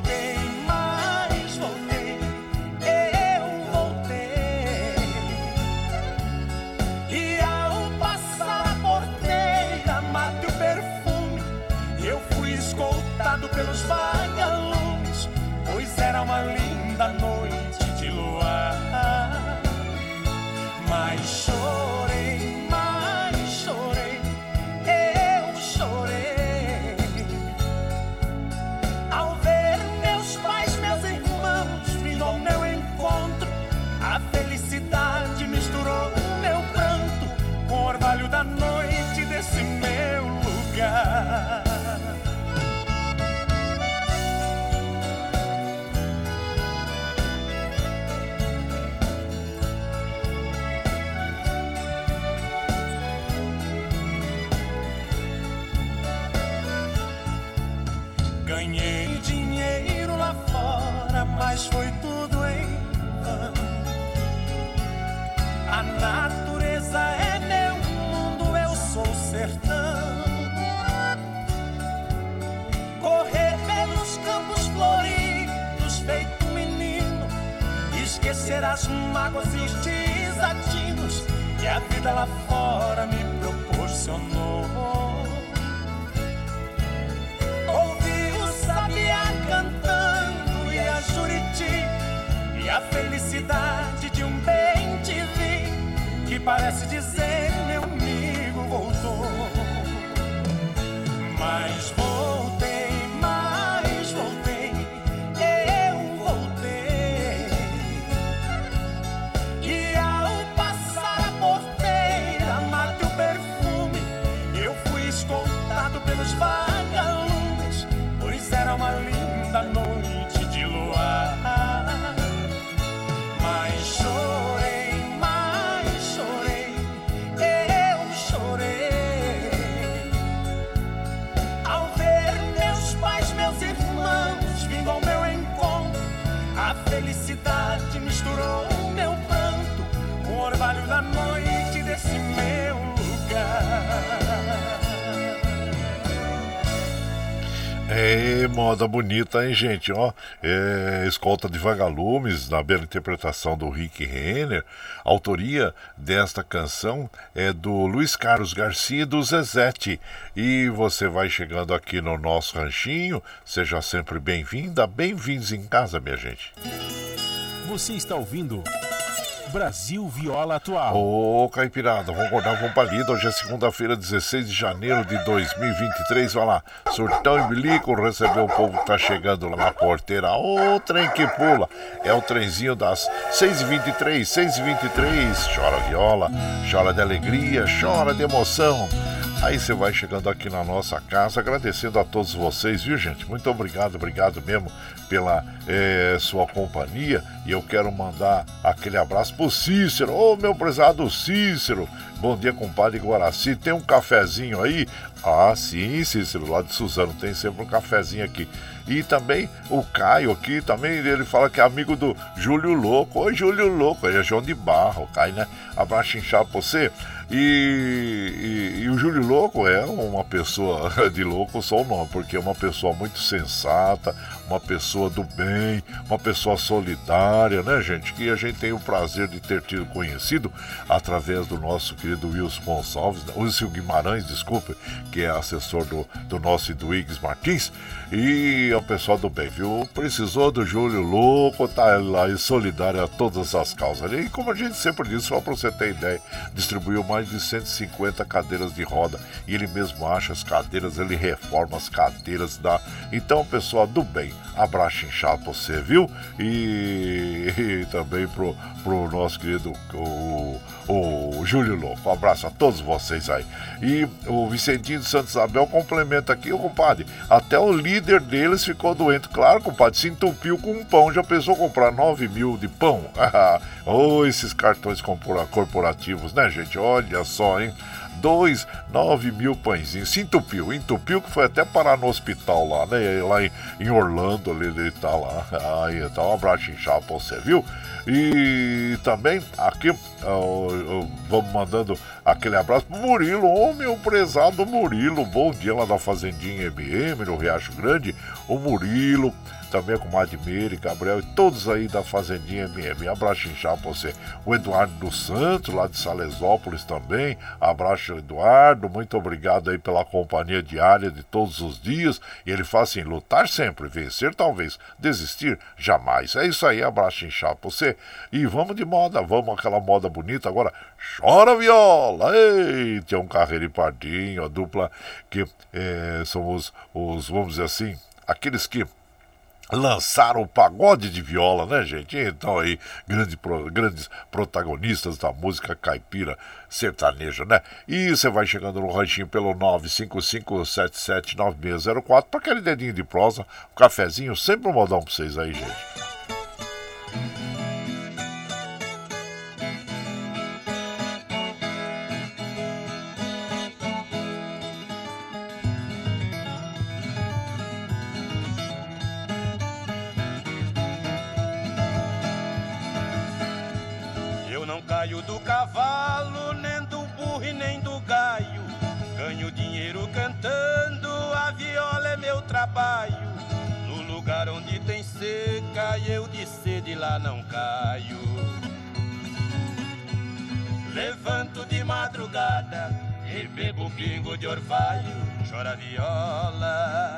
esquecer as mágoas e os desatinos que a vida lá fora me proporcionou. Ouvi o sabiá cantando e a juriti E a felicidade de um bem te vi Que parece dizer meu amigo voltou Mas Moda bonita, hein, gente? Ó, é, Escolta de Vagalumes, na bela interpretação do Rick Renner. Autoria desta canção é do Luiz Carlos Garcia e do Zezete. E você vai chegando aqui no nosso ranchinho. Seja sempre bem-vinda, bem-vindos em casa, minha gente. Você está ouvindo Brasil Viola Atual. Ô, Caipirada, vamos acordar, vamos pra lida. Hoje é segunda-feira, 16 de janeiro de 2023. Vai lá, surtão e bilico, recebeu o povo que tá chegando lá na porteira. Ô, trem que pula. É o trenzinho das 6h23, 6h23. Chora viola, chora de alegria, chora de emoção. Aí você vai chegando aqui na nossa casa, agradecendo a todos vocês, viu gente? Muito obrigado, obrigado mesmo pela é, sua companhia. E eu quero mandar aquele abraço pro Cícero. Ô meu prezado Cícero, bom dia, compadre Guaraci. Tem um cafezinho aí? Ah, sim, Cícero, lá de Suzano, tem sempre um cafezinho aqui. E também o Caio aqui, também ele fala que é amigo do Júlio Louco. Oi, Júlio Louco, ele é João de Barro, Caio, né? Abraço inchado pra você. E, e, e, o Júlio Louco é uma pessoa de louco, só o nome, porque é uma pessoa muito sensata, uma pessoa do bem, uma pessoa solidária, né, gente? Que a gente tem o prazer de ter tido conhecido através do nosso querido Wilson Gonçalves, né? Wilson Guimarães, desculpe, que é assessor do, do nosso Eduígues Martins. E é o pessoal do bem, viu? Precisou do Júlio Louco, tá lá e solidário a todas as causas. E como a gente sempre diz, só para você ter ideia, distribuiu mais de 150 cadeiras de roda. E ele mesmo acha as cadeiras, ele reforma as cadeiras da. Então, pessoal do bem, abraço inchado pra você, viu? E, e, também pro, pro nosso querido o, o Júlio Louco. Um abraço a todos vocês aí. E o Vicentinho de Santos Isabel complementa aqui, o compadre. Até o líder deles ficou doente. Claro, compadre, se entupiu com um pão. Já pensou comprar 9 mil de pão? oh, esses cartões corporativos, né, gente? Olha só, hein? Dois, nove mil pãezinhos. Se entupiu, entupiu que foi até parar no hospital lá, né? Lá em, em Orlando, ali ele tá lá. Aí, então um abraço inchado pra você, viu? E também aqui, vamos mandando aquele abraço pro Murilo, ô meu prezado Murilo, bom dia lá da Fazendinha MM, no Riacho Grande. O Murilo também com Madmeire, Gabriel e todos aí da Fazendinha MM. Abraço inchado pra você. O Eduardo dos Santos, lá de Salesópolis também. Abraço, Eduardo. Muito obrigado aí pela companhia diária de todos os dias. E ele fala assim: lutar sempre, vencer talvez, desistir jamais. É isso aí, abraço inchado pra você. E vamos de moda, vamos aquela moda bonita. Agora, chora viola! Ei, tem um carreiro e pardinho, a dupla que é, são os, os, vamos dizer assim, aqueles que lançaram o pagode de viola, né, gente? Então aí, grande, grandes protagonistas da música caipira sertaneja, né? E você vai chegando no ranchinho pelo 955779604 para aquele dedinho de prosa, um cafezinho, sempre um modão pra vocês aí, gente. Trabalho. No lugar onde tem seca, eu de sede lá não caio. Levanto de madrugada e bebo pingo de orvalho, chora viola.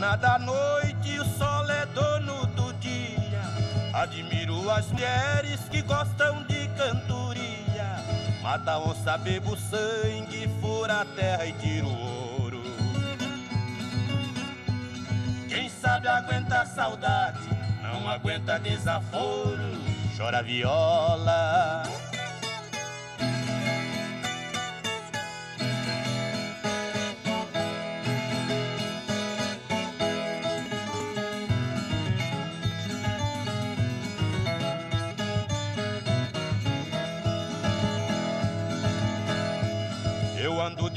Dona da noite, o sol é dono do dia. Admiro as mulheres que gostam de cantoria. Mata onça, bebo sangue, fura a terra e tiro ouro. Quem sabe aguenta saudade, não aguenta desaforo. chora viola.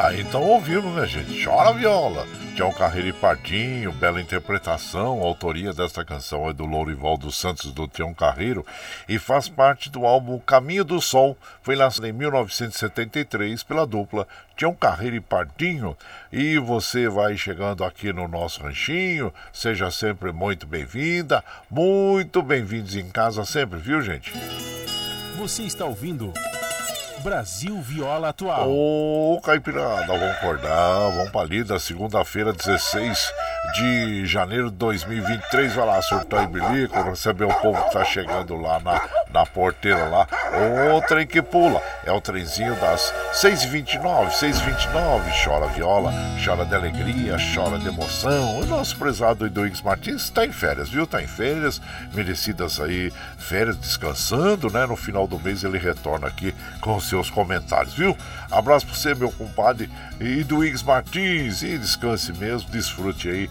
Ah, então ouvimos, né, gente? Chora viola. Tião Carreiro e Pardinho, bela interpretação. A autoria desta canção é do Lourival dos Santos do Tião Carreiro e faz parte do álbum Caminho do Sol. Foi lançado em 1973 pela dupla Tião Carreiro e Pardinho. E você vai chegando aqui no nosso ranchinho. Seja sempre muito bem-vinda, muito bem-vindos em casa sempre, viu, gente? Você está ouvindo Brasil Viola Atual. Ô, Caipirada, vamos acordar, vamos pra lida, segunda-feira, 16 de janeiro de 2023. Vai lá, surtar e bilico, receber o povo que tá chegando lá na, na porteira lá. O trem que pula, é o trenzinho das 6h29, 6h29. Chora viola, chora de alegria, chora de emoção. O nosso prezado Eduígues Martins está em férias, viu? Tá em férias, merecidas aí, férias, descansando, né? No final do mês ele retorna aqui com os seus comentários, viu? Abraço pra você, meu compadre Eduígues Martins. E descanse mesmo, desfrute aí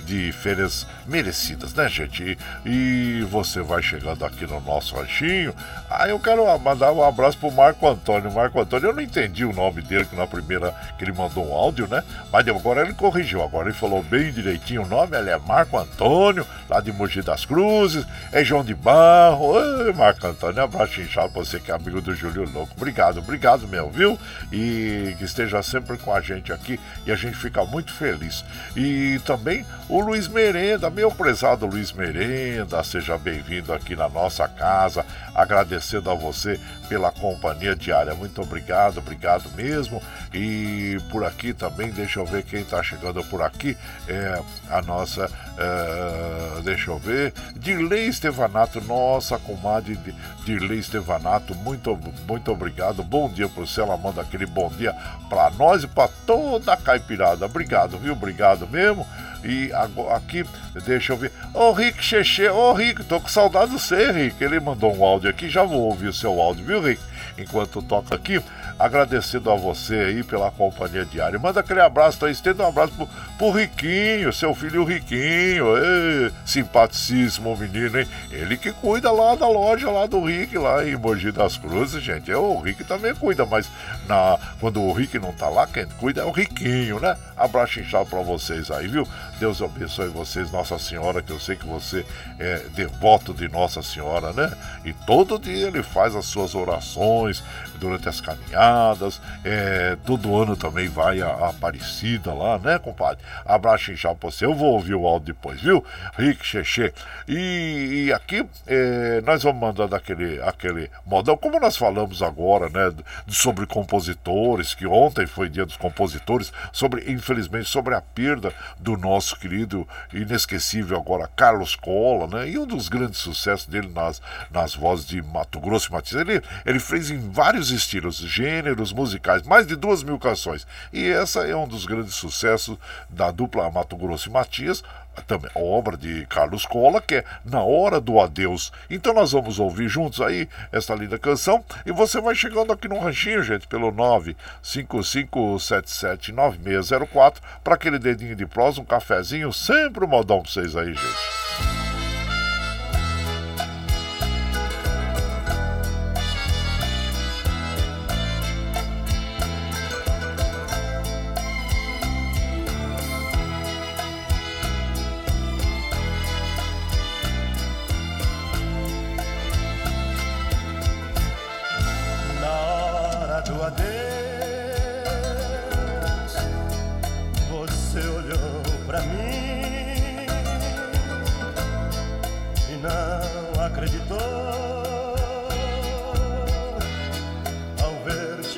de férias merecidas, né, gente? E você vai chegando aqui no nosso ranchinho. Ah, eu quero mandar um abraço pro Marco Antônio. Marco Antônio, eu não entendi o nome dele que na primeira que ele mandou um áudio, né? Mas agora ele corrigiu. Agora ele falou bem direitinho o nome. Ele é Marco Antônio, lá de Mogi das Cruzes. É João de Barro. Oi, Marco Antônio, abraço inchado pra você que é amigo do Júlio Louco. Obrigado, obrigado meu, viu? E que esteja sempre com a gente aqui e a gente fica muito feliz. E também o Luiz Merenda, meu prezado Luiz Merenda, seja bem-vindo aqui na nossa casa, agradecendo a você pela companhia diária. Muito obrigado, obrigado mesmo. E por aqui também, deixa eu ver quem está chegando por aqui, é a nossa, é, deixa eu ver, Dirley Estevanato, nossa comadre Dirley Estevanato, muito, muito obrigado. Bom dia para você, ela manda aquele bom dia para nós e para toda a caipirada. Obrigado, viu? Obrigado mesmo. E aqui, deixa eu ver. Ô Rick Xexê, ô Rick, tô com saudade do você, Rick. Ele mandou um áudio aqui, já vou ouvir o seu áudio, viu, Rick? Enquanto toca aqui, agradecendo a você aí pela companhia diária. Manda aquele abraço, tá? Estenda um abraço pro, pro Riquinho, seu filho Riquinho. Ei, simpaticíssimo menino, hein? Ele que cuida lá da loja lá do Rick, lá em Mogi das Cruzes, gente. O Rick também cuida, mas na, quando o Rick não tá lá, quem cuida é o Riquinho, né? Abraço inchado pra vocês aí, viu? Deus abençoe vocês, Nossa Senhora, que eu sei que você é devoto de Nossa Senhora, né? E todo dia ele faz as suas orações durante as caminhadas. É, todo ano também vai a, a Aparecida lá, né, compadre? Abraço inchado pra você. Eu vou ouvir o áudio depois, viu? Rick Xexê. E, e aqui é, nós vamos mandando aquele, aquele modão, como nós falamos agora, né? Sobre compositores, que ontem foi dia dos compositores, sobre, infelizmente, sobre a perda do nosso querido inesquecível agora Carlos Cola, né? E um dos grandes sucessos dele nas, nas vozes de Mato Grosso e Matias. Ele, ele fez em vários estilos, gêneros musicais, mais de duas mil canções. E essa é um dos grandes sucessos da dupla Mato Grosso e Matias, também obra de Carlos Cola, que é Na Hora do Adeus. Então nós vamos ouvir juntos aí esta linda canção e você vai chegando aqui no ranchinho, gente, pelo 955779604 para aquele dedinho de prosa, um cafezinho, sempre um modão para vocês aí, gente.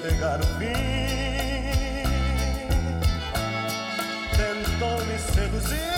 chegar o fim. Tentou me seduzir.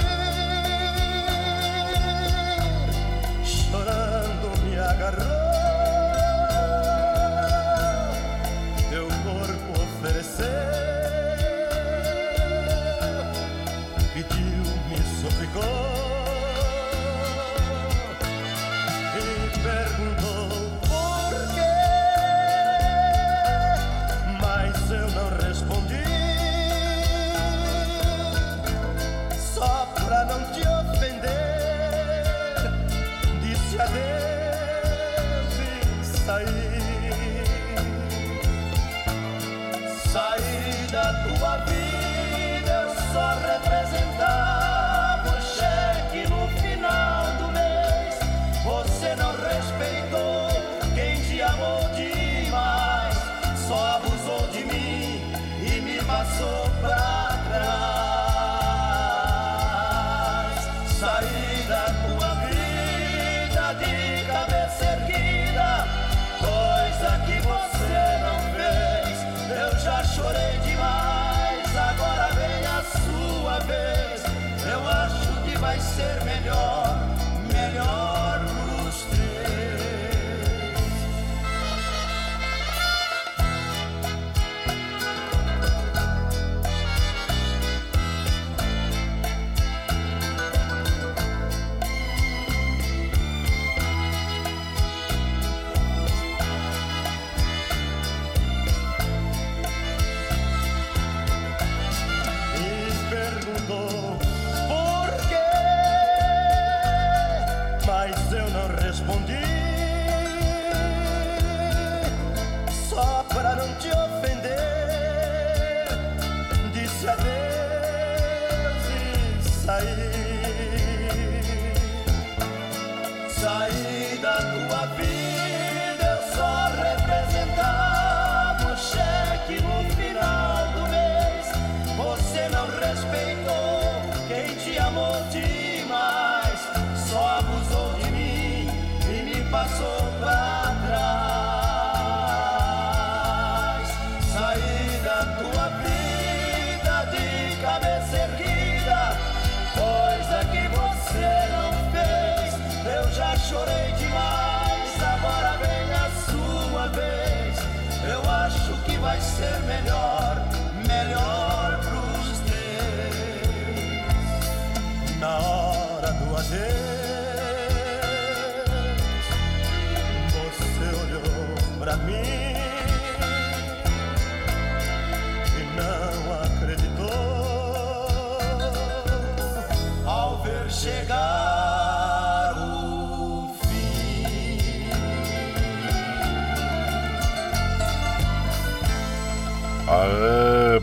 pra mim.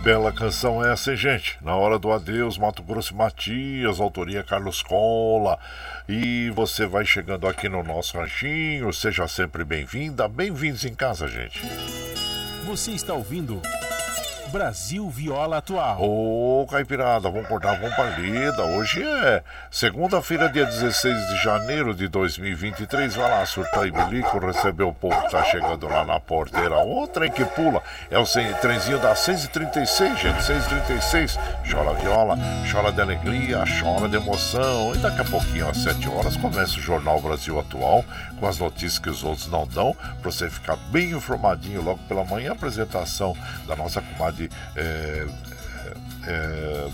Bela canção essa, hein, gente? Na hora do adeus, Mato Grosso e Matias, autoria Carlos Cola. E você vai chegando aqui no nosso ranchinho, seja sempre bem-vinda, bem-vindos em casa, gente. Você está ouvindo Brasil Viola Atual. Ô, Caipirada, vamos cortar uma palida. Hoje é segunda-feira, dia 16 de janeiro de 2023. Vai lá, surtar e bilico, receber o povo que tá chegando lá na porteira. O trem que pula é o trenzinho das 6h36, gente. 6h36. Chora viola, chora de alegria, chora de emoção. E daqui a pouquinho, às 7 horas, começa o Jornal Brasil Atual com as notícias que os outros não dão. Pra você ficar bem informadinho logo pela manhã. A apresentação da nossa comadre é, é, é,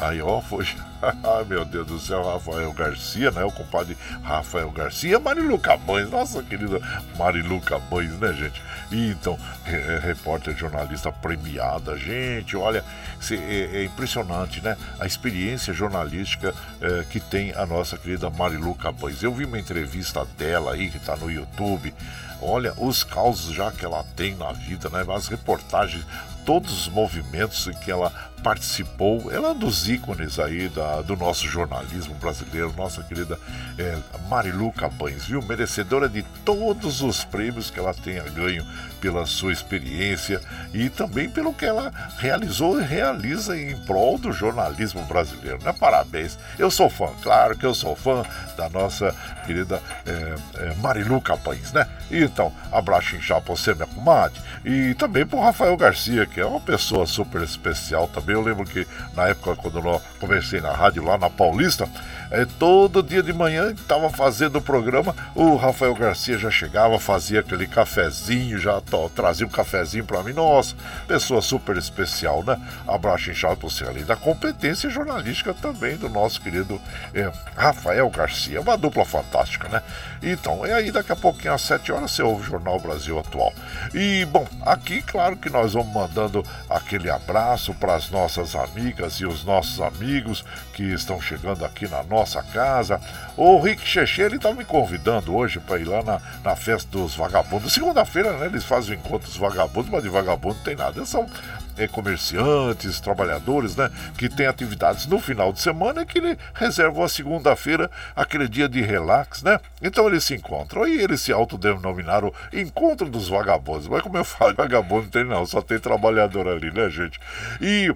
aí, ó, foi. Meu Deus do céu, Rafael Garcia, né? O compadre Rafael Garcia, Marilu Cabães, nossa querida Marilu Cabães, né, gente? E, então, é, repórter, jornalista premiada, gente, olha, é, é, impressionante, né? A experiência jornalística é, que tem a nossa querida Marilu Cabães. Eu vi uma entrevista dela aí, que tá no YouTube. Olha, os causos já que ela tem na vida, né? As reportagens todos os movimentos em que ela participou. Ela é um dos ícones aí da, do nosso jornalismo brasileiro, nossa querida é, Marilu Cabães, viu? Merecedora de todos os prêmios que ela tenha ganho pela sua experiência e também pelo que ela realizou e realiza em prol do jornalismo brasileiro, né? Parabéns. Eu sou fã, claro que eu sou fã da nossa querida é, é, Marilu Cabães, né? Então, abraço inchado pra você, minha comadre, e também pro Rafael Garcia, que é uma pessoa super especial também. Eu lembro que na época, quando eu comecei na rádio lá na Paulista, é, todo dia de manhã estava fazendo o programa, o Rafael Garcia já chegava, fazia aquele cafezinho, já trazia um cafezinho para mim. Nossa, pessoa super especial, né? Abraço inchado você ali. Da competência jornalística também do nosso querido é, Rafael Garcia. Uma dupla fantástica, né? Então, e aí daqui a pouquinho, às 7 horas, você ouve o Jornal Brasil Atual. E, bom, aqui, claro que nós vamos mandando aquele abraço para as nossas amigas e os nossos amigos que estão chegando aqui na nossa casa. O Rick Cheche, ele tá me convidando hoje para ir lá na, na festa dos vagabundos. Segunda-feira, né? Eles fazem o encontro dos vagabundos, mas de vagabundo não tem nada. São é, comerciantes, trabalhadores, né? Que têm atividades no final de semana e que ele reservam a segunda-feira, aquele dia de relax, né? Então eles se encontram. E eles se autodenominaram Encontro dos Vagabundos. Mas como eu falo, vagabundo não tem não, só tem trabalhador ali, né, gente? E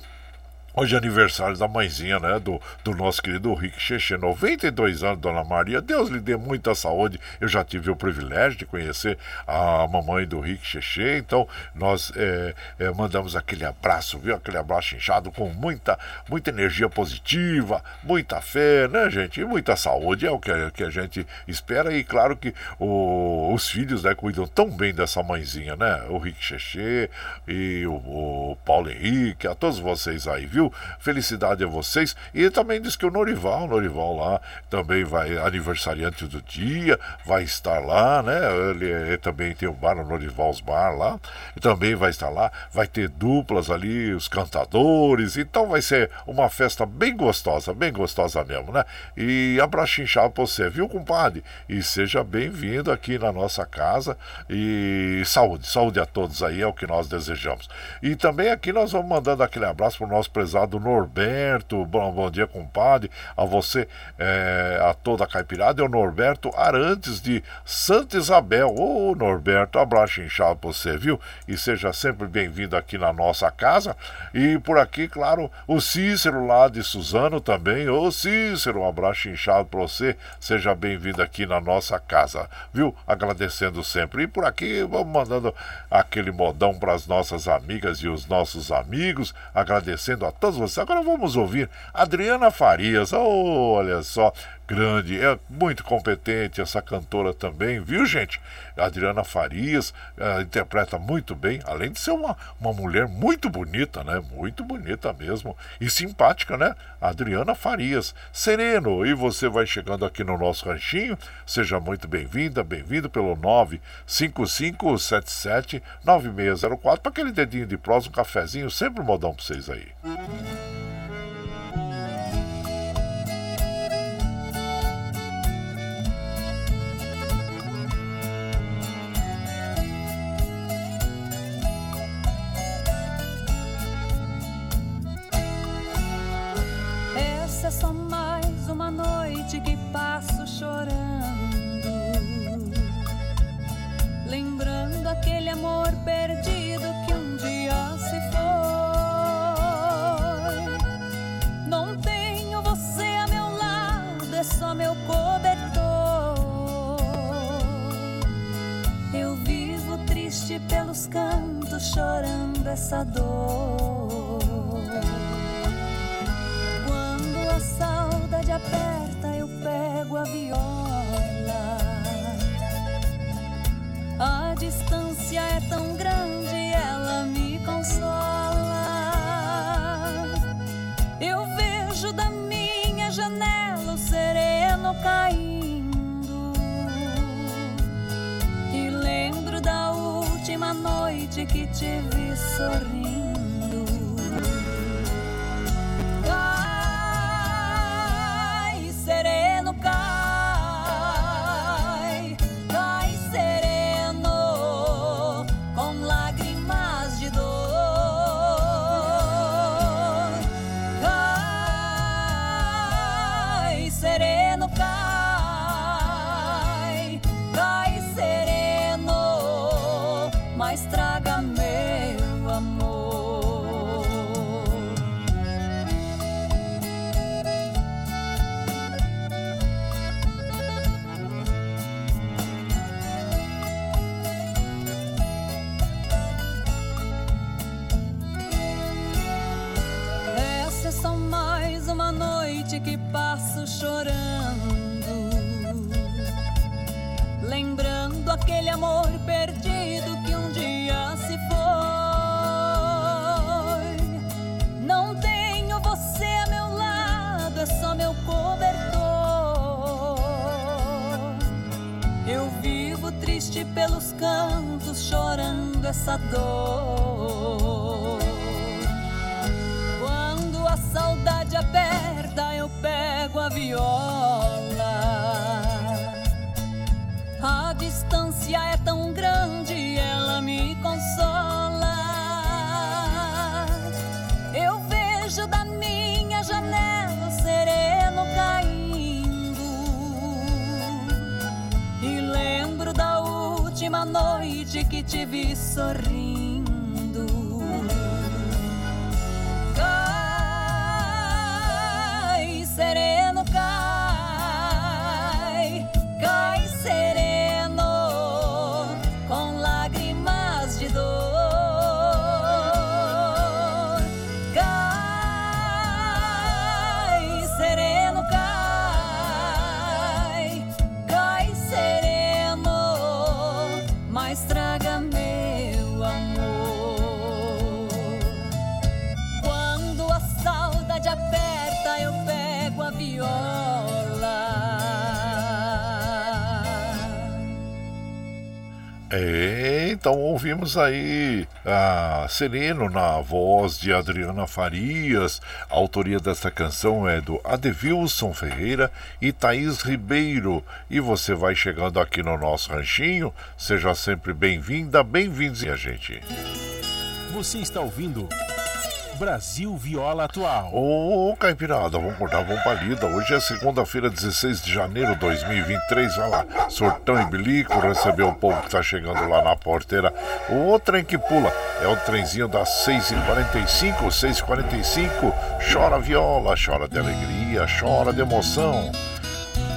Hoje é aniversário da mãezinha, né? Do, do nosso querido Rick Cheche, 92 anos, Dona Maria. Deus lhe dê muita saúde. Eu já tive o privilégio de conhecer a mamãe do Rick Cheche. Então, nós é, é, mandamos aquele abraço, viu? Aquele abraço inchado com muita, muita energia positiva, muita fé, né, gente? E muita saúde. É o que, a, que a gente espera. E claro que o, os filhos, né, cuidam tão bem dessa mãezinha, né? O Rick Cheche e o, o Paulo Henrique, a todos vocês aí, viu? Felicidade a vocês. E também diz que o Norival, Norival lá também vai aniversariante do dia, vai estar lá, né? Ele, ele também tem o bar, o Norival's Bar lá, e também vai estar lá, vai ter duplas ali, os cantadores, então vai ser uma festa bem gostosa, bem gostosa mesmo, né? E abraço inchado pra você, viu, compadre? E seja bem-vindo aqui na nossa casa e saúde, saúde a todos aí, é o que nós desejamos. E também aqui nós vamos mandando aquele abraço pro nosso presidente prezado Norberto. Bom, bom dia, compadre. A você, é, a toda a caipirada. É o Norberto Arantes de Santa Isabel. Ô, Norberto, abraço inchado pra você, viu? E seja sempre bem-vindo aqui na nossa casa. E por aqui, claro, o Cícero lá de Suzano também. Ô, Cícero, um abraço inchado pra você. Seja bem-vindo aqui na nossa casa, viu? Agradecendo sempre. E por aqui, vamos mandando aquele modão para as nossas amigas e os nossos amigos. Agradecendo a todos vocês. Agora vamos ouvir Adriana Farias. Oh, olha só, grande, é muito competente essa cantora também, viu, gente? Adriana Farias uh, interpreta muito bem, além de ser uma, uma mulher muito bonita, né? Muito bonita mesmo. E simpática, né? Adriana Farias. Sereno, e você vai chegando aqui no nosso ranchinho. Seja muito bem-vinda, bem-vindo pelo 955779604 para aquele dedinho de prosa, um cafezinho, sempre um modão para vocês aí. Aquele amor perdido que um dia se foi. Não tenho você a meu lado, é só meu cobertor. Eu vivo triste pelos cantos, chorando essa dor. Quando a saudade aperta, eu pego a viola a distância é tão grande, ela me consola. Eu vejo da minha janela o sereno caindo. E lembro da última noite que te vi sorrindo. Ouvimos aí a Sereno na voz de Adriana Farias. A autoria desta canção é do Adevilson Ferreira e Thaís Ribeiro. E você vai chegando aqui no nosso ranchinho. Seja sempre bem-vinda, bem-vindos, a gente. Você está ouvindo Brasil Viola Atual. Ô, oh, Caipirada, vamos cortar, vamos pra lida. Hoje é segunda-feira, 16 de janeiro de 2023. Vai lá, Sortão e Bilico, recebeu o povo que tá chegando lá na porteira. O trem que pula é o trenzinho das 6h45, 6h45. Chora viola, chora de alegria, chora de emoção.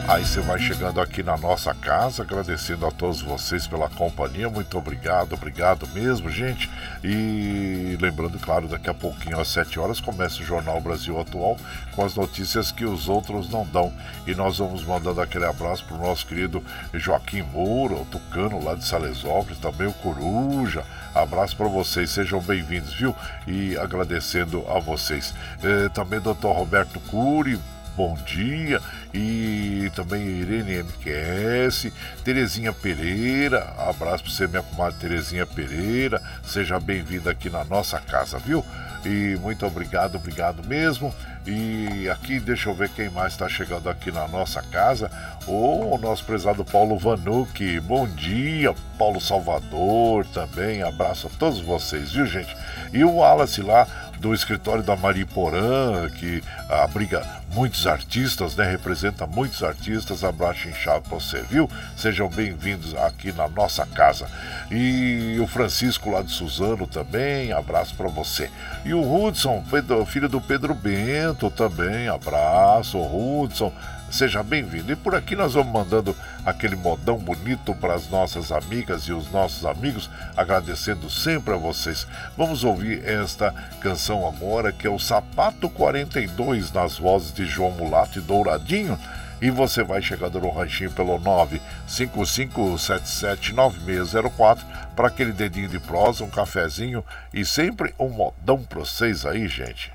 Aí você vai chegando aqui na nossa casa, agradecendo a todos vocês pela companhia. Muito obrigado, obrigado mesmo, gente. E lembrando, claro, daqui a pouquinho, às 7 horas, começa o Jornal Brasil Atual com as notícias que os outros não dão. E nós vamos mandando aquele abraço pro nosso querido Joaquim Moura, o Tucano lá de Salesópolis, também o Coruja. Abraço para vocês, sejam bem-vindos, viu? E agradecendo a vocês. Eh, também Dr. Roberto Cury bom dia. E também Irene MQS, Terezinha Pereira, abraço para você, minha comadre Terezinha Pereira. Seja bem-vinda aqui na nossa casa, viu? E muito obrigado, obrigado mesmo. E aqui, deixa eu ver quem mais está chegando aqui na nossa casa. O, o nosso prezado Paulo Vanucci. Bom dia, Paulo Salvador também. Abraço a todos vocês, viu, gente? E o Wallace lá do escritório da Mariporã, que abriga muitos artistas, né? Representa muitos artistas. Abraço inchado para você, viu? Sejam bem-vindos aqui na nossa casa. E o Francisco lá de Suzano também, abraço para você. E o Hudson, filho do Pedro Bento também, abraço, Hudson. Seja bem-vindo. E por aqui nós vamos mandando aquele modão bonito para as nossas amigas e os nossos amigos, agradecendo sempre a vocês. Vamos ouvir esta canção agora, que é o Sapato 42, nas vozes de João Mulato e Douradinho. E você vai chegando no ranchinho pelo 955779604 para aquele dedinho de prosa, um cafezinho e sempre um modão para vocês aí, gente.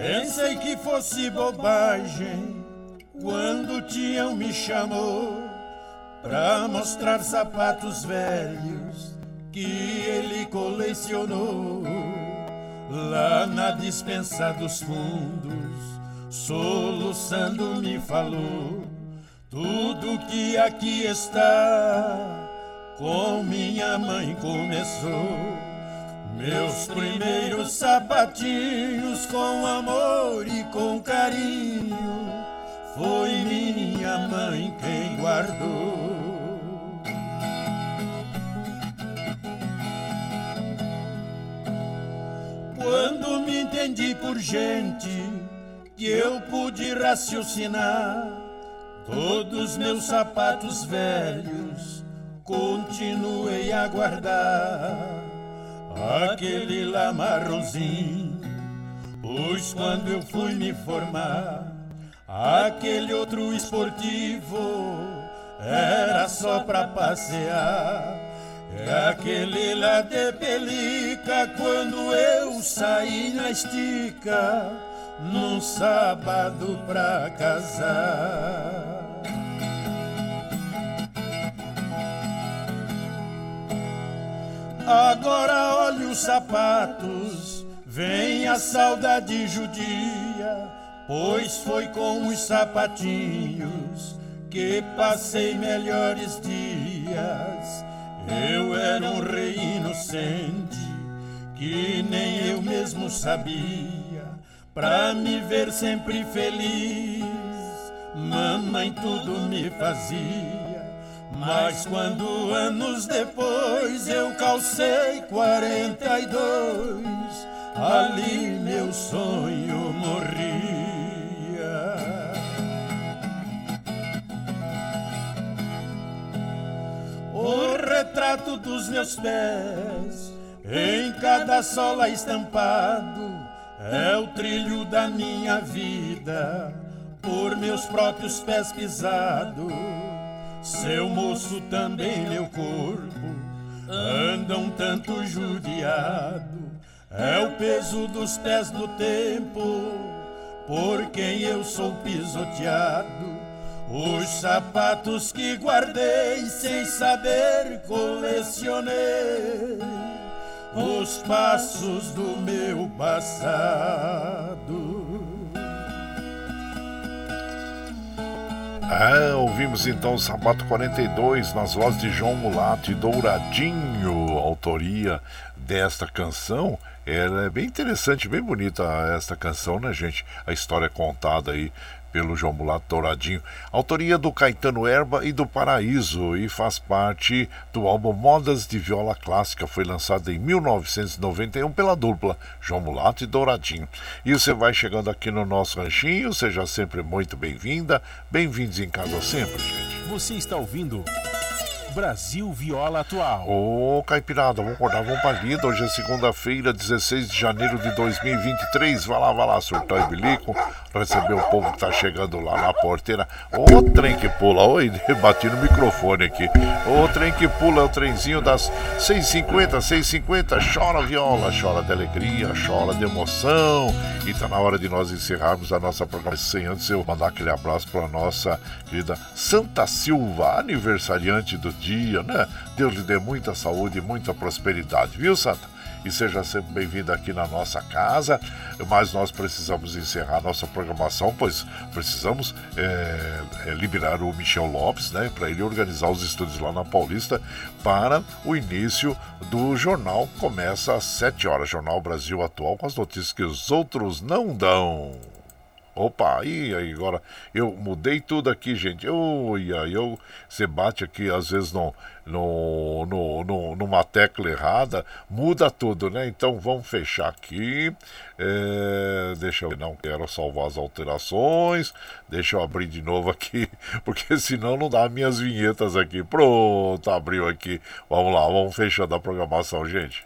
Pensei que fosse bobagem quando o Tião me chamou pra mostrar sapatos velhos que ele colecionou lá na dispensa dos fundos. Soluçando me falou tudo que aqui está com minha mãe começou. Meus primeiros sapatinhos com amor e com carinho mamãe quem guardou. Quando me entendi por gente que eu pude raciocinar, todos meus sapatos velhos continuei a guardar. Aquele lá marronzinho, pois quando eu fui me formar, aquele outro esportivo era só pra passear. É aquele lá de pelica quando eu saí na estica num sábado pra casar. Agora olha os sapatos, vem a saudade judia, pois foi com os sapatinhos que passei melhores dias. Eu era um rei inocente que nem eu mesmo sabia. Pra me ver sempre feliz, mamãe tudo me fazia. Mas quando anos depois eu calcei quarenta e dois, ali meu sonho morria. o retrato dos meus pés, em cada sola estampado, é o trilho da minha vida, por meus próprios pés pisado. Seu moço também meu corpo, anda um tanto judiado, é o peso dos pés do tempo, por quem eu sou pisoteado. Os sapatos que guardei sem saber colecionei os passos do meu passado. É, ouvimos então o Sapato 42 nas vozes de João Mulato e Douradinho, autoria desta canção. Ela é bem interessante, bem bonita esta canção, né, gente? A história é contada aí pelo João Mulato Douradinho. Autoria do Caetano Erba e do Paraíso e faz parte do álbum Modas de Viola Clássica. Foi lançado em 1991 pela dupla João Mulato e Douradinho. E você vai chegando aqui no nosso ranchinho, seja sempre muito bem-vinda. Bem-vindos em casa sempre, gente. Você está ouvindo. Brasil Viola Atual. Ô, Caipirada, vamos acordar, vamos pra lida. Hoje é segunda-feira, 16 de janeiro de 2023. Vai lá, vai lá, surtar e bilico. Receber o povo que tá chegando lá na porteira. Ô, trem que pula. Oi, bati no microfone aqui. Ô, trem que pula é o trenzinho das 6h50, 6h50. Chora viola, chora de alegria, chora de emoção. E tá na hora de nós encerrarmos a nossa programação. Antes eu mandar aquele abraço pra nossa querida Santa Silva, aniversariante do dia dia, né? Deus lhe dê muita saúde e muita prosperidade, viu, Santa? E seja sempre bem-vindo aqui na nossa casa. Mas nós precisamos encerrar nossa programação, pois precisamos é, liberar o Michel Lopes, né? Para ele organizar os estúdios lá na Paulista para o início do jornal. Começa às 7 horas, Jornal Brasil Atual, com as notícias que os outros não dão. Opa, aí, aí agora eu mudei tudo aqui, gente. Oi, aí eu você bate aqui às vezes no, no, no, no, numa tecla errada, muda tudo, né? Então vamos fechar aqui. É, deixa eu não quero salvar as alterações. Deixa eu abrir de novo aqui, porque senão não dá minhas vinhetas aqui. Pronto, abriu aqui. Vamos lá, vamos fechando a programação, gente.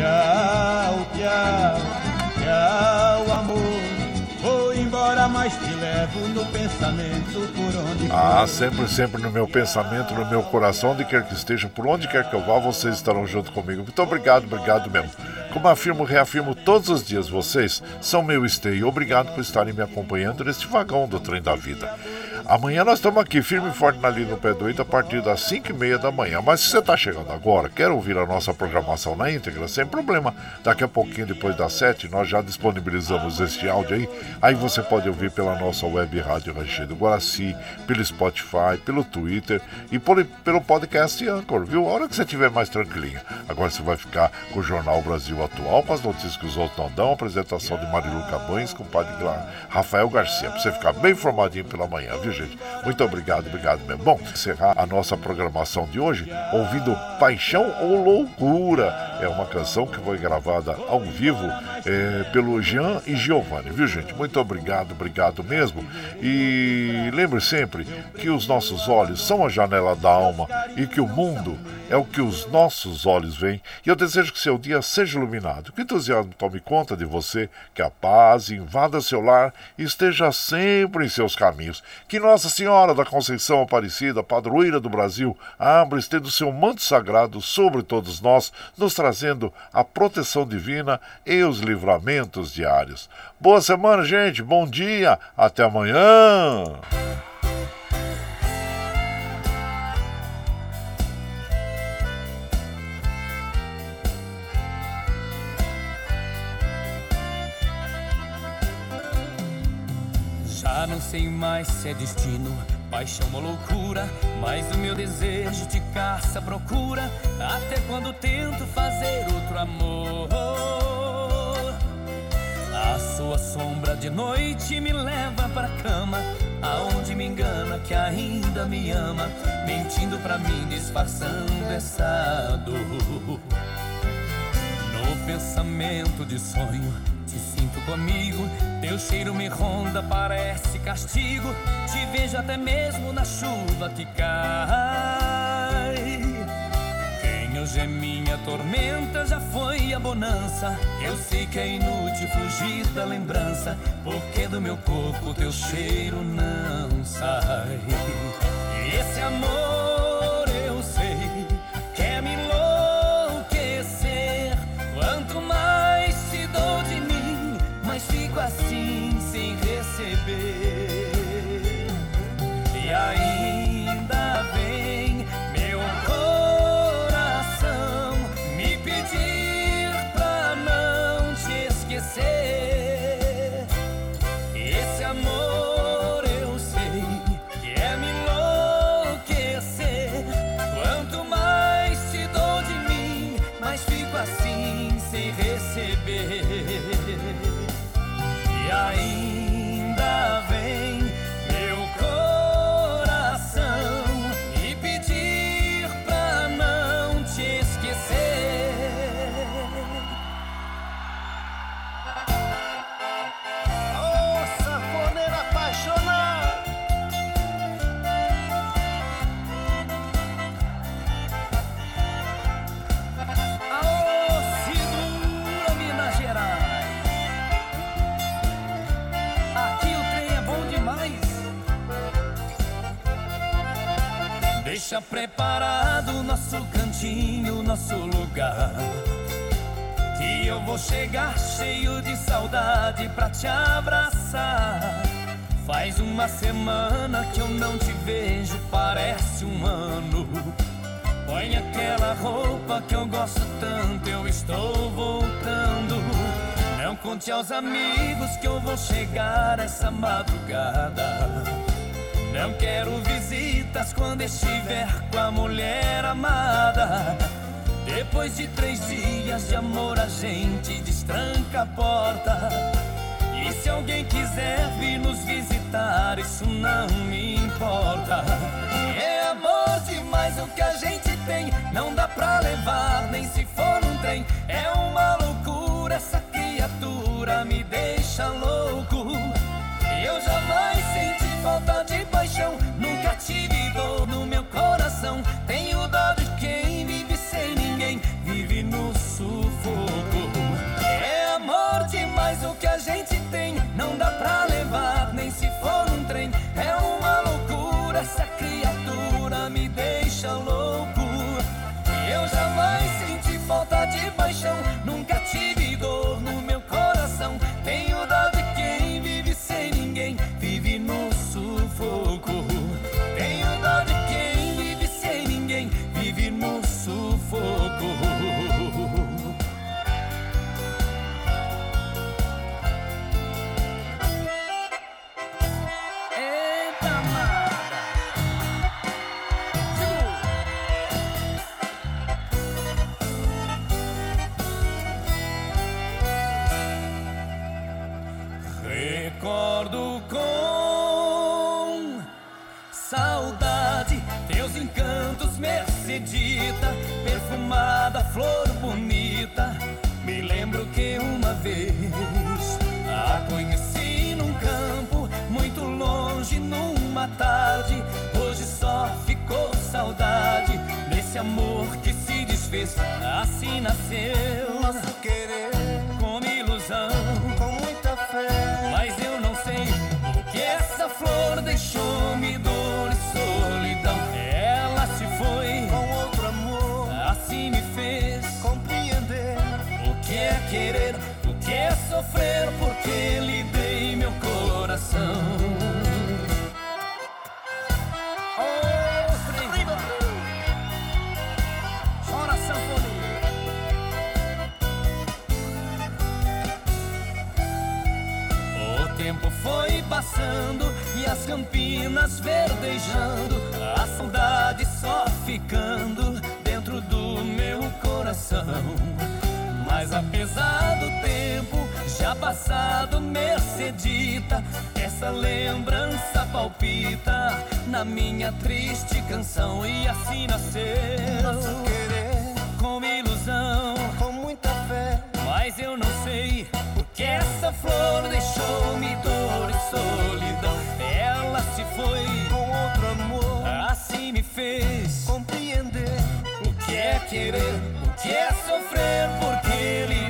Tchau, tchau, tchau, amor. Vou embora, mas te levo no pensamento por onde for. Ah, sempre, sempre no meu pensamento, no meu coração, onde quer que esteja, por onde quer que eu vá, vocês estarão junto comigo. Muito obrigado, obrigado mesmo. Como afirmo, reafirmo todos os dias, vocês são meu esteio. Obrigado por estarem me acompanhando neste vagão do trem da vida. Amanhã nós estamos aqui, firme e forte na linha no pé do 8, a partir das 5 e meia da manhã. Mas se você está chegando agora, quer ouvir a nossa programação na íntegra, sem problema. Daqui a pouquinho, depois das 7, nós já disponibilizamos este áudio aí. Aí você pode ouvir pela nossa web rádio Rancheiro Guaraci, pelo Spotify, pelo Twitter e por, pelo podcast Anchor, viu? A hora que você estiver mais tranquilinho. Agora você vai ficar com o Jornal Brasil Atual, com as notícias que os outros não dão, apresentação de Marilu Cabães com o padre Rafael Garcia, para você ficar bem informadinho pela manhã, viu gente? Muito obrigado, obrigado mesmo. Bom, encerrar a nossa programação de hoje ouvindo Paixão ou Loucura. É uma canção que foi gravada ao vivo é, pelo Jean e Giovanni, viu gente? Muito obrigado, obrigado mesmo. E lembre sempre que os nossos olhos são a janela da alma e que o mundo é o que os nossos olhos veem. E eu desejo que seu dia seja iluminado, que o entusiasmo tome conta de você, que a paz invada seu lar e esteja sempre em seus caminhos. Que Nossa Senhora da Conceição Aparecida, padroeira do Brasil, abra estendo seu manto sagrado sobre todos nós, nos trazendo a proteção divina e os livramentos diários. Boa semana, gente. Bom dia. Até amanhã. Já não sei mais se é destino, paixão ou loucura, mas o meu desejo te caça, procura, até quando tento fazer outro amor. A sua sombra de noite me leva pra cama, aonde me engana que ainda me ama, mentindo pra mim, disfarçando essa dor. No pensamento de sonho, te sinto comigo, teu cheiro me ronda, parece castigo, te vejo até mesmo na chuva que cai. Quem hoje é minha tormenta já foi a bonança. Eu sei que é inútil fugir da lembrança, porque do meu corpo teu cheiro não sai. Esse amor nosso cantinho, nosso lugar. Que eu vou chegar cheio de saudade pra te abraçar. Faz uma semana que eu não te vejo, parece um ano. Põe aquela roupa que eu gosto tanto, eu estou voltando. Não conte aos amigos que eu vou chegar essa madrugada. Não quero visitas quando estiver com a mulher amada. Depois de três dias de amor, a gente destranca a porta. E se alguém quiser vir nos visitar, isso não me importa. É amor demais o que a gente tem, não dá pra levar, nem se for um trem. É uma loucura, essa criatura me deixa louco. O que a gente tem, não dá pra levar, nem se for um trem. É uma loucura, essa criatura me deixa louco. Eu jamais senti falta de paixão, amor que se desfez. Assim nasceu Nosso querer como ilusão. com muita fé. Mas eu não sei o que essa flor deixou-me dor e solidão. Ela se foi, Com outro amor, assim me fez. compreender. O que é querer, o que é sofrer, porque lhe dei meu coração. Verdejando, a saudade só ficando dentro do meu coração. Mas apesar do tempo já passado, Mercedita, essa lembrança palpita na minha triste canção e assim nasceu Nosso querer como ilusão. com muita fé. Mas eu não sei o que essa flor deixou-me dor e solidão. Ela se foi, Com outro amor, assim me fez. compreender. O que é querer, o que é sofrer, porque lhe